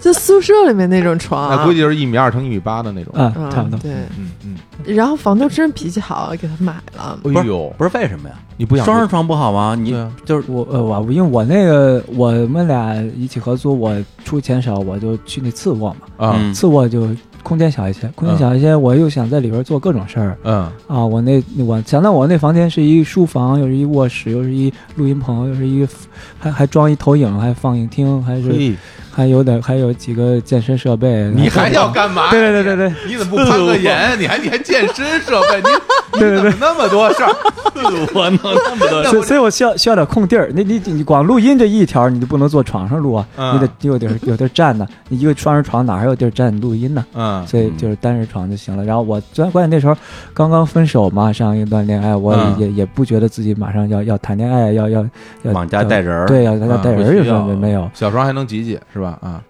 就宿舍里面那种床，那估计就是一米二乘一米八的那种，嗯，差不多，对，嗯嗯。然后房东真脾气好，给他买了。哎呦，不是为什么呀？你不想双人床不好吗？你就是我呃我因为我那个我们俩一起合租，我出钱少，我就去那次卧嘛，啊，次卧就。空间小一些，空间小一些，我又想在里边做各种事儿。嗯啊，我那我想到我那房间是一书房，又是一卧室，又是一录音棚，又是一还还装一投影，还放映厅，还是还有点还有几个健身设备。你还要干嘛？对对对对对，你怎么不攀个岩？你还你还健身设备？你 对对对，那么多事儿，我弄那么多，所以所以我需要需要点空地儿。那你你光录音这一条，你就不能坐床上录啊，你得有地儿 有地儿站呢。你一个双人床哪还有地儿站录音呢？嗯。所以就是单人床就行了。然后我最关键那时候刚刚分手嘛，上一段恋爱，我也也不觉得自己马上要要谈恋爱，要要要往家带人儿，对，要家带人儿，有没有？小时候还能挤挤是吧？啊，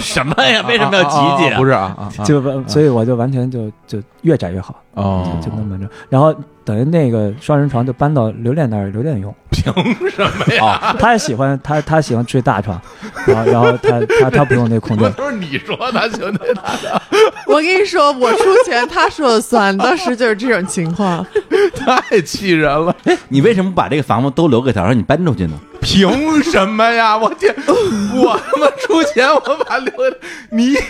什么呀？为什么要挤挤？不是啊啊，就所以我就完全就就越窄越好哦，就那么着。然后等于那个双人床就搬到刘恋那儿，刘恋用。凭什么呀？他也喜欢他，他喜欢睡大床，然后然后他他他不用那空间。都是你说他喜欢那大的。我跟你说，我出钱，他说了算，当时就是这种情况，太气人了。你为什么把这个房子都留给他，让你搬出去呢？凭什么呀？我天，我他妈出钱，我把留你。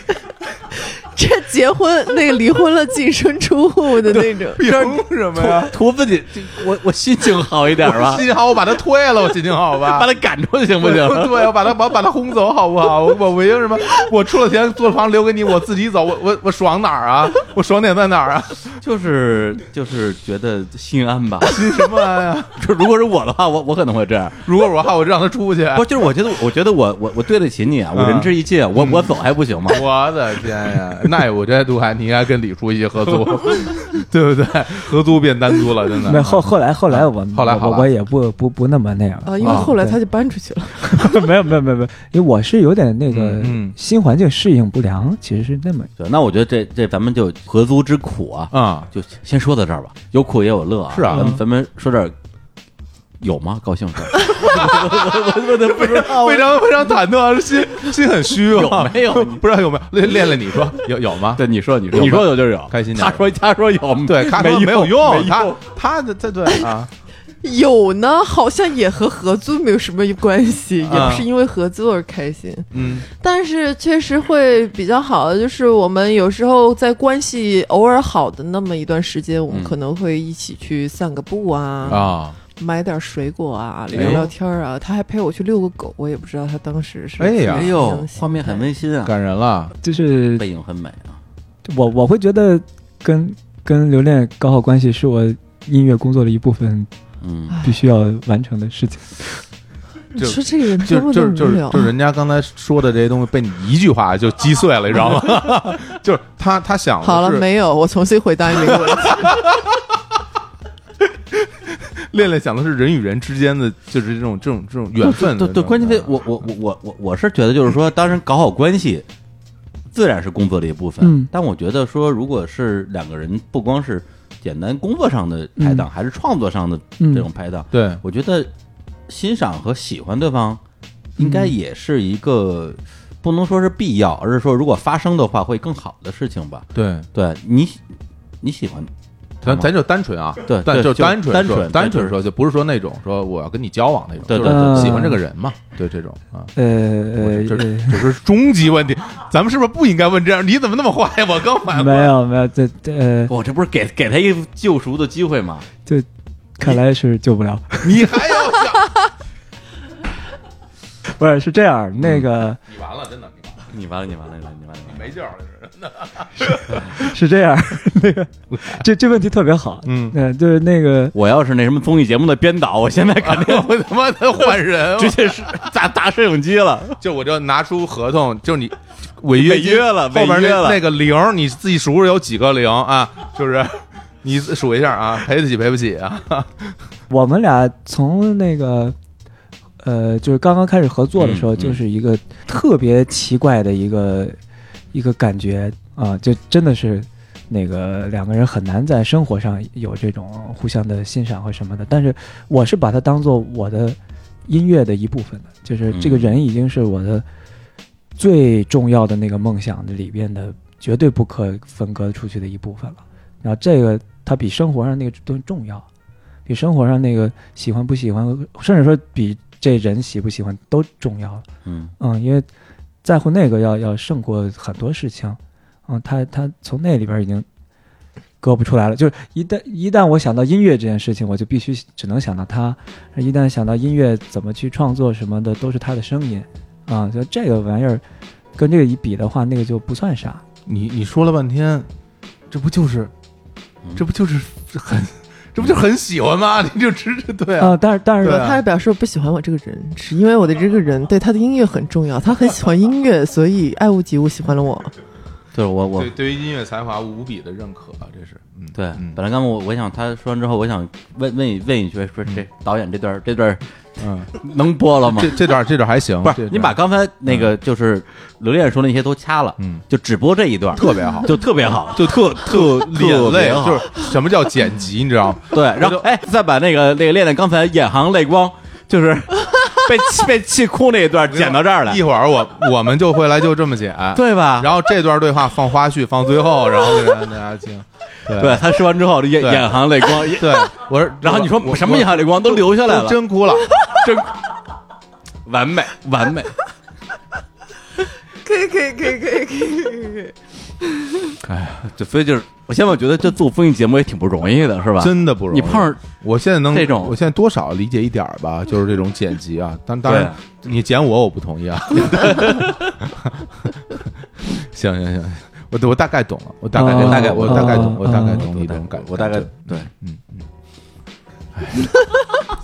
这结婚那个离婚了净身出户的那种，凭什么呀？图自己，我我心情好一点吧，心情好，我把他推了，我心情好吧？把他赶出去行不行？对，我把他把把他轰走好不好？我我凭什么？我出了钱租房留给你，我自己走，我我我爽哪儿啊？我爽点在哪儿啊？就是就是觉得心安吧？心什么安呀？就如果是我的话，我我可能会这样。如果我的话，我让他出去。不，就是我觉得，我觉得我我我对得起你啊，我仁至义尽，我我走还不行吗？我的天呀！那我觉得杜海你应该跟李叔一起合租，对不对？合租变单租了，真的。那后后来后来我后来我我也不不不那么那样啊，因为后来他就搬出去了。没有没有没有没有，因为我是有点那个新环境适应不良，其实是那么。那我觉得这这咱们就合租之苦啊啊，就先说到这儿吧。有苦也有乐啊，是啊，咱们咱们说点。有吗？高兴事儿，非常非常非常忐忑，心心很虚有没有？不知道有没有？练练练，你说有有吗？对，你说你说你说有就有，开心。他说他说有，对，他说没有用，他他的这对啊，有呢，好像也和合租没有什么关系，也不是因为合租而开心。嗯，但是确实会比较好的，就是我们有时候在关系偶尔好的那么一段时间，我们可能会一起去散个步啊啊。买点水果啊，聊聊天啊，他还陪我去遛个狗，我也不知道他当时是。哎呀，哎呦，画面很温馨啊，感人了，就是背影很美啊。我我会觉得跟跟留恋搞好关系是我音乐工作的一部分，嗯，必须要完成的事情。你说这个人就就就是就人家刚才说的这些东西被你一句话就击碎了，你知道吗？就是他他想好了没有？我重新回答你这个问题。练练想的是人与人之间的，就是这种这种这种缘分。对对，关键是，我我我我我我是觉得，就是说，当然搞好关系，自然是工作的一部分。嗯。但我觉得说，如果是两个人，不光是简单工作上的拍档，还是创作上的这种拍档，对，我觉得欣赏和喜欢对方，应该也是一个不能说是必要，而是说如果发生的话，会更好的事情吧。对，对你你喜欢。咱咱就单纯啊，对，但就单纯单纯单纯说，就不是说那种说我要跟你交往那种，对对，喜欢这个人嘛，对这种啊，呃呃，这这是终极问题，咱们是不是不应该问这样？你怎么那么坏？我刚买，没有没有，这这，我这不是给给他一个救赎的机会吗？这看来是救不了。你还要想？不是是这样，那个你完了，真的你完了，你完了，你完了，你完了，你没救了。是这样，那个这这问题特别好，嗯嗯，就是那个我要是那什么综艺节目的编导，我现在肯定会他妈的换人，直接是砸砸摄影机了，就我就拿出合同，就你违约违约了，后边那那个零你自己数数有几个零啊？就是你数一下啊，赔得起赔不起啊？我们俩从那个呃，就是刚刚开始合作的时候，就是一个特别奇怪的一个。一个感觉啊，就真的是那个两个人很难在生活上有这种互相的欣赏和什么的。但是我是把它当做我的音乐的一部分的，就是这个人已经是我的最重要的那个梦想的里边的绝对不可分割出去的一部分了。然后这个它比生活上那个都重要，比生活上那个喜欢不喜欢，甚至说比这人喜不喜欢都重要。嗯嗯，因为在乎那个要要胜过很多事情。嗯，他他从那里边已经割不出来了。就是一旦一旦我想到音乐这件事情，我就必须只能想到他。一旦想到音乐怎么去创作什么的，都是他的声音啊。就这个玩意儿跟这个一比的话，那个就不算啥。你你说了半天，这不就是这不就是很这不就很喜欢吗？你就直接对啊。但是但是他还表示不喜欢我这个人，是因为我的这个人对他的音乐很重要。他很喜欢音乐，所以爱屋及乌喜欢了我。就是我我对于音乐才华无比的认可，这是嗯对。本来刚刚我我想他说完之后，我想问问问一句，说这导演这段这段嗯。能播了吗？这这段这段还行，不是你把刚才那个就是刘恋说那些都掐了，嗯，就只播这一段。特别好，就特别好，就特 特特泪，就是什么叫剪辑，你知道吗？对，然后哎，再把那个那个恋恋刚才眼含泪光，就是。被被气哭那一段剪到这儿来，一会儿我我们就回来就这么剪，对吧？然后这段对话放花絮放最后，然后让大家听。对他说完之后，眼眼含泪光。对我说，然后你说什么眼含泪光都流下来了，真哭了，真完美完美。可以可以可以可以可以可以。哎呀，就所以就是。现在我觉得这做综艺节目也挺不容易的，是吧？真的不容易。你碰上，我现在能这种，我现在多少理解一点吧，就是这种剪辑啊。当当然，你剪我，我不同意啊。行行行，我我大概懂了，我大概大概我大概懂，我大概懂你这种感觉，我大概对，嗯嗯。哎，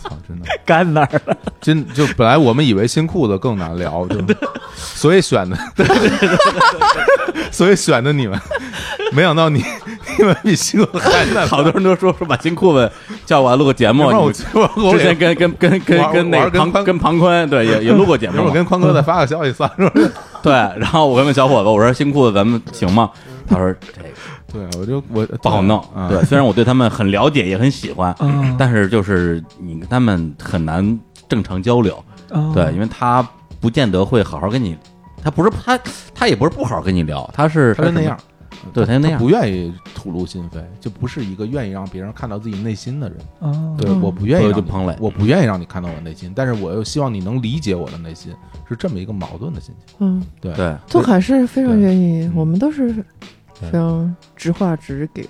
操，真的干哪儿了？真就本来我们以为新裤子更难聊，就所以选的，所以选的你们，没想到你你们比新裤子还难。好多人都说说把新裤子叫我录个节目，我之前跟跟跟跟跟那庞跟庞宽对也也录过节目，我跟宽哥再发个消息算是对，然后我问小伙子，我说新裤子咱们行吗？他说这个。对，我就我不好弄。对，虽然我对他们很了解，也很喜欢，但是就是你跟他们很难正常交流。对，因为他不见得会好好跟你，他不是他他也不是不好好跟你聊，他是他就那样，对他就那样，不愿意吐露心扉，就不是一个愿意让别人看到自己内心的人。对，我不愿意就彭磊，我不愿意让你看到我内心，但是我又希望你能理解我的内心，是这么一个矛盾的心情。嗯，对对，杜凯是非常愿意，我们都是。非常直话直给，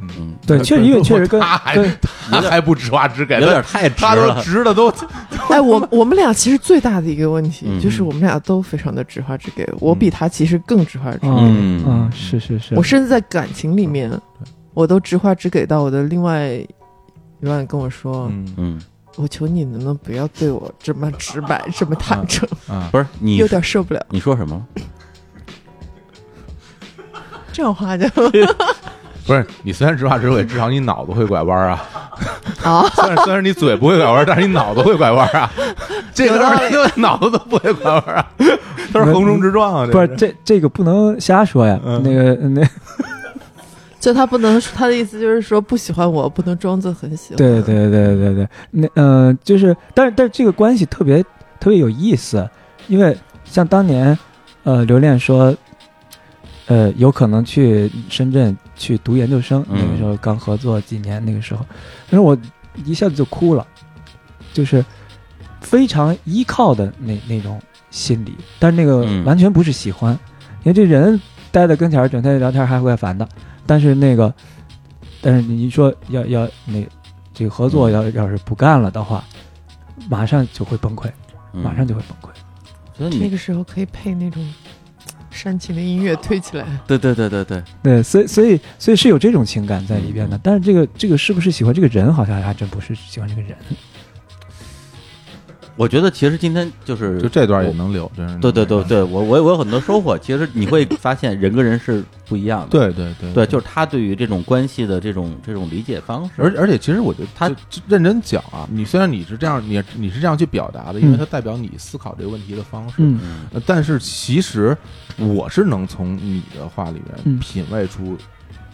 嗯，对，确实，因为确实跟他还他还不直话直给，有点太直了，他直的都。哎，我我们俩其实最大的一个问题就是我们俩都非常的直话直给，我比他其实更直话直给，嗯，是是是，我甚至在感情里面，我都直话直给到我的另外一半跟我说，嗯，我求你能不能不要对我这么直白，这么坦诚。啊？不是你有点受不了，你说什么？这话就 不是你，虽然直话直给，至少你脑子会拐弯啊。啊，虽然虽然你嘴不会拐弯，但是你脑子会拐弯啊。这个脑子都不会拐弯啊，都是横冲直撞啊。不是这这个不能瞎说呀。那个那，就他不能，他的意思就是说不喜欢我，不能装作很喜欢。对对对对对，那嗯，就是，但是但是这个关系特别特别有意思，因为像当年呃，刘恋说。呃，有可能去深圳去读研究生，那个时候刚合作几年，那个时候，但是我一下子就哭了，就是非常依靠的那那种心理，但是那个完全不是喜欢，因为这人待在跟前儿，整天聊天还会烦的，但是那个，但是你说要要那这个合作要要是不干了的话，马上就会崩溃，马上就会崩溃，所以那个时候可以配那种。煽情的音乐推起来，对对对对对对，所以所以所以是有这种情感在里边的，但是这个这个是不是喜欢这个人，好像还真不是喜欢这个人。我觉得其实今天就是就这段也能留，真是对对对对，我我我有很多收获。其实你会发现人跟人是不一样的，对对对对，就是他对于这种关系的这种这种理解方式。而而且其实我觉得他认真讲啊，你虽然你是这样，你你是这样去表达的，因为它代表你思考这个问题的方式。嗯，但是其实我是能从你的话里面品味出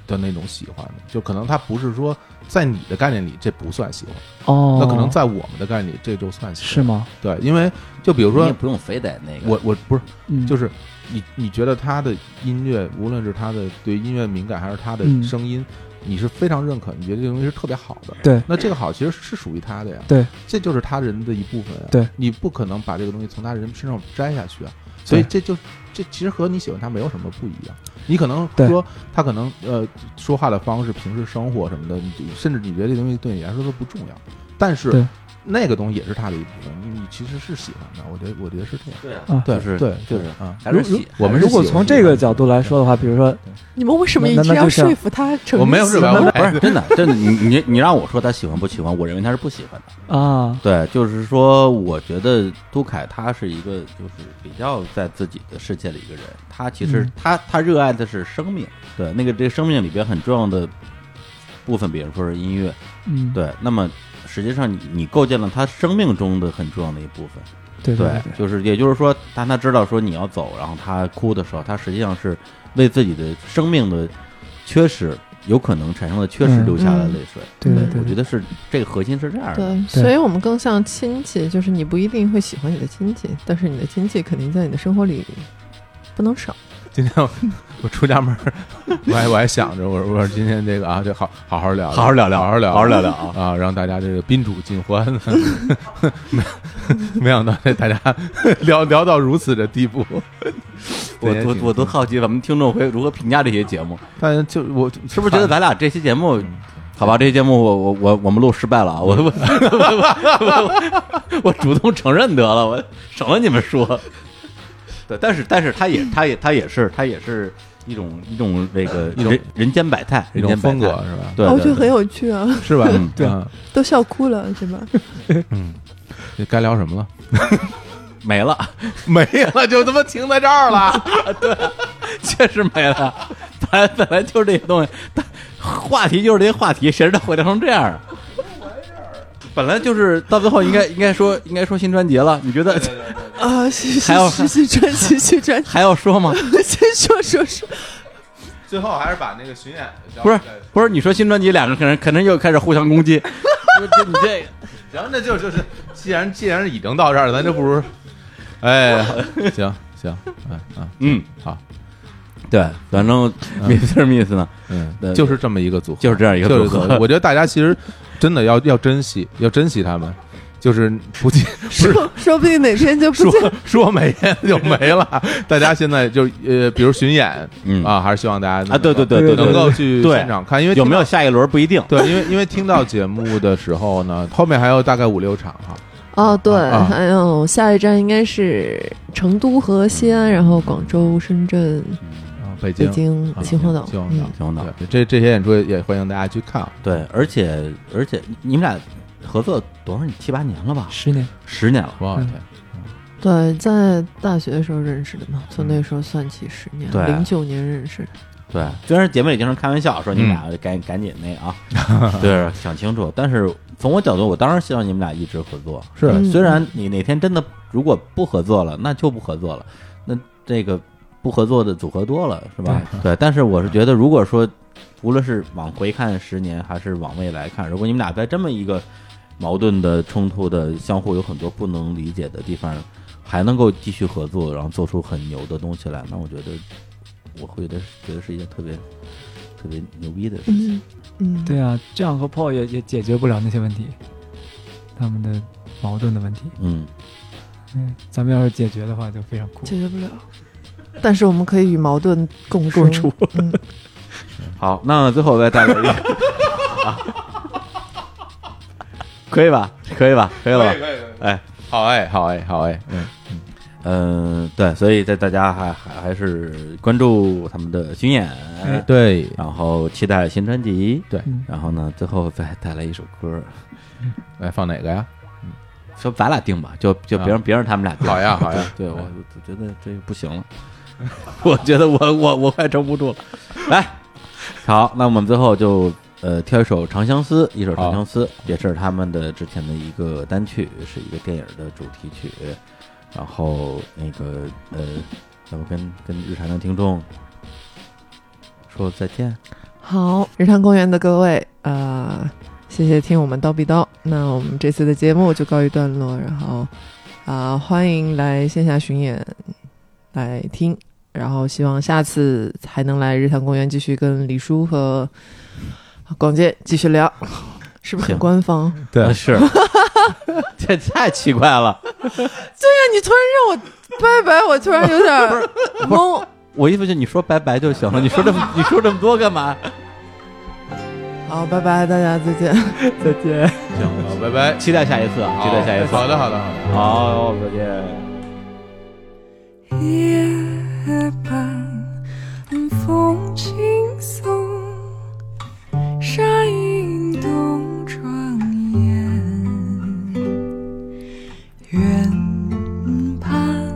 的那种喜欢的，就可能他不是说在你的概念里这不算喜欢哦，那可能在我们的概念里这就算喜欢，是吗？对，因为就比如说，你不用非得那个，我我不是，就是你你觉得他的音乐，无论是他的对音乐敏感，还是他的声音，你是非常认可，你觉得这东西是特别好的，对，那这个好其实是属于他的呀，对，这就是他人的一部分呀，对，你不可能把这个东西从他人身上摘下去啊，所以这就这其实和你喜欢他没有什么不一样。你可能说他可能呃说话的方式、平时生活什么的，甚至你觉得这东西对你来说都不重要，但是那个东西也是他的一部分。你你其实是喜欢的，我觉得我觉得是这样。对啊，对是，对就是啊。还是喜我们如果从这个角度来说的话，比如说你们为什么一直要说服他？我没有？不是真的，真的。你你你让我说他喜欢不喜欢？我认为他是不喜欢的啊。对，就是说，我觉得杜凯他是一个就是比较在自己的世界里一个人。他其实他他热爱的是生命，对那个这个生命里边很重要的部分，比如说是音乐，嗯，对。那么实际上你你构建了他生命中的很重要的一部分，对对，就是也就是说，当他知道说你要走，然后他哭的时候，他实际上是为自己的生命的缺失。有可能产生的缺失流下的泪水，对对，我觉得是这个核心是这样的。对，所以我们更像亲戚，就是你不一定会喜欢你的亲戚，但是你的亲戚肯定在你的生活里不能少。今天我出家门，我还我还想着，我说我说今天这个啊，就好好好聊，好好聊聊，好好聊，好好聊聊啊啊，让大家这个宾主尽欢。没没想到大家 聊聊到如此的地步，我我我都好奇咱们听众会如何评价这些节目。但就我是不是觉得咱俩这期节目，好吧？这期节目我我我我们录失败了，我我我主动承认得了，我省了你们说。对，但是但是他也他也他也是他也是一种一种这个一种人间百态，一种风格是吧？对，我觉得很有趣啊，是吧？对，都笑哭了是吧？嗯，该聊什么了？没了，没了，就他妈停在这儿了。对，确实没了。本来本来就是这些东西，话题就是这些话题，谁知道会聊成这样？本来就是到最后应该 应该说应该说新专辑了，你觉得？啊，还要新专辑新专辑还要说吗？先说说说。最后还是把那个巡演不是不是，你说新专辑两个可能可能又开始互相攻击。就你这个行，那就就是既然既然已经到这儿了，咱就不如哎，行行，嗯嗯嗯，好，对，反正 Miss Miss 呢，嗯，就是这么一个组合，就是这样一个组合。我觉得大家其实。真的要要珍惜，要珍惜他们，就是不见，说说不定哪天就不说说没就没了。大家现在就呃，比如巡演，嗯啊，还是希望大家啊，对对对对，能够去现场看，因为有没有下一轮不一定。对，因为因为听到节目的时候呢，后面还有大概五六场哈。哦，对，还有下一站应该是成都和西安，然后广州、深圳。北京、北京、秦皇岛、秦皇岛、秦皇岛，这这些演出也欢迎大家去看。对，而且而且你们俩合作多少年？七八年了吧？十年，十年了！我天！对，在大学的时候认识的嘛，从那时候算起十年。对，零九年认识的。对，虽然节目里经常开玩笑说你们俩赶赶紧那啊，对，想清楚。但是从我角度，我当然希望你们俩一直合作。是，虽然你哪天真的如果不合作了，那就不合作了。那这个。不合作的组合多了，是吧？对，但是我是觉得，如果说无论是往回看十年，还是往未来看，如果你们俩在这么一个矛盾的、冲突的、相互有很多不能理解的地方，还能够继续合作，然后做出很牛的东西来，那我觉得我会觉得觉得是一件特别特别牛逼的事情。嗯，对啊，这样和 Paul 也也解决不了那些问题，他们的矛盾的问题。嗯嗯，咱们要是解决的话，就非常酷。解决不了。但是我们可以与矛盾共共处。好，那最后再带来一个，可以吧？可以吧？可以了吧？哎，好哎，好哎，好哎，嗯嗯。对，所以在大家还还还是关注他们的巡演，对，然后期待新专辑，对，然后呢，最后再带来一首歌，来放哪个呀？说咱俩定吧，就就别让别让他们俩定。好呀，好呀，对我我觉得这不行了。我觉得我我我快撑不住了，来，好，那我们最后就呃挑一首《长相思》，一首《长相思》，也是他们的之前的一个单曲，是一个电影的主题曲。然后那个呃，要不跟跟日常的听众说再见？好，日常公园的各位，呃，谢谢听我们叨逼叨。那我们这次的节目就告一段落，然后啊，欢迎来线下巡演来听，然后希望下次还能来日坛公园继续跟李叔和广建继续聊，是不是很官方？对，是，这太奇怪了。对呀，你突然让我拜拜，我突然有点懵。我意思是你说拜拜就行了，你说这么你说这么多干嘛？好，拜拜，大家再见，再见，行，好，拜拜，期待下一次，期待下一次，好的，好的，好的，好，再见。夜半风轻送，沙影动窗沿，远盼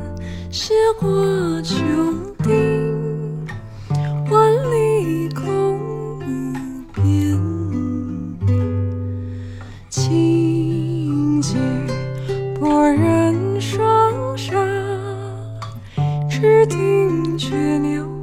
斜过秋。只听见牛。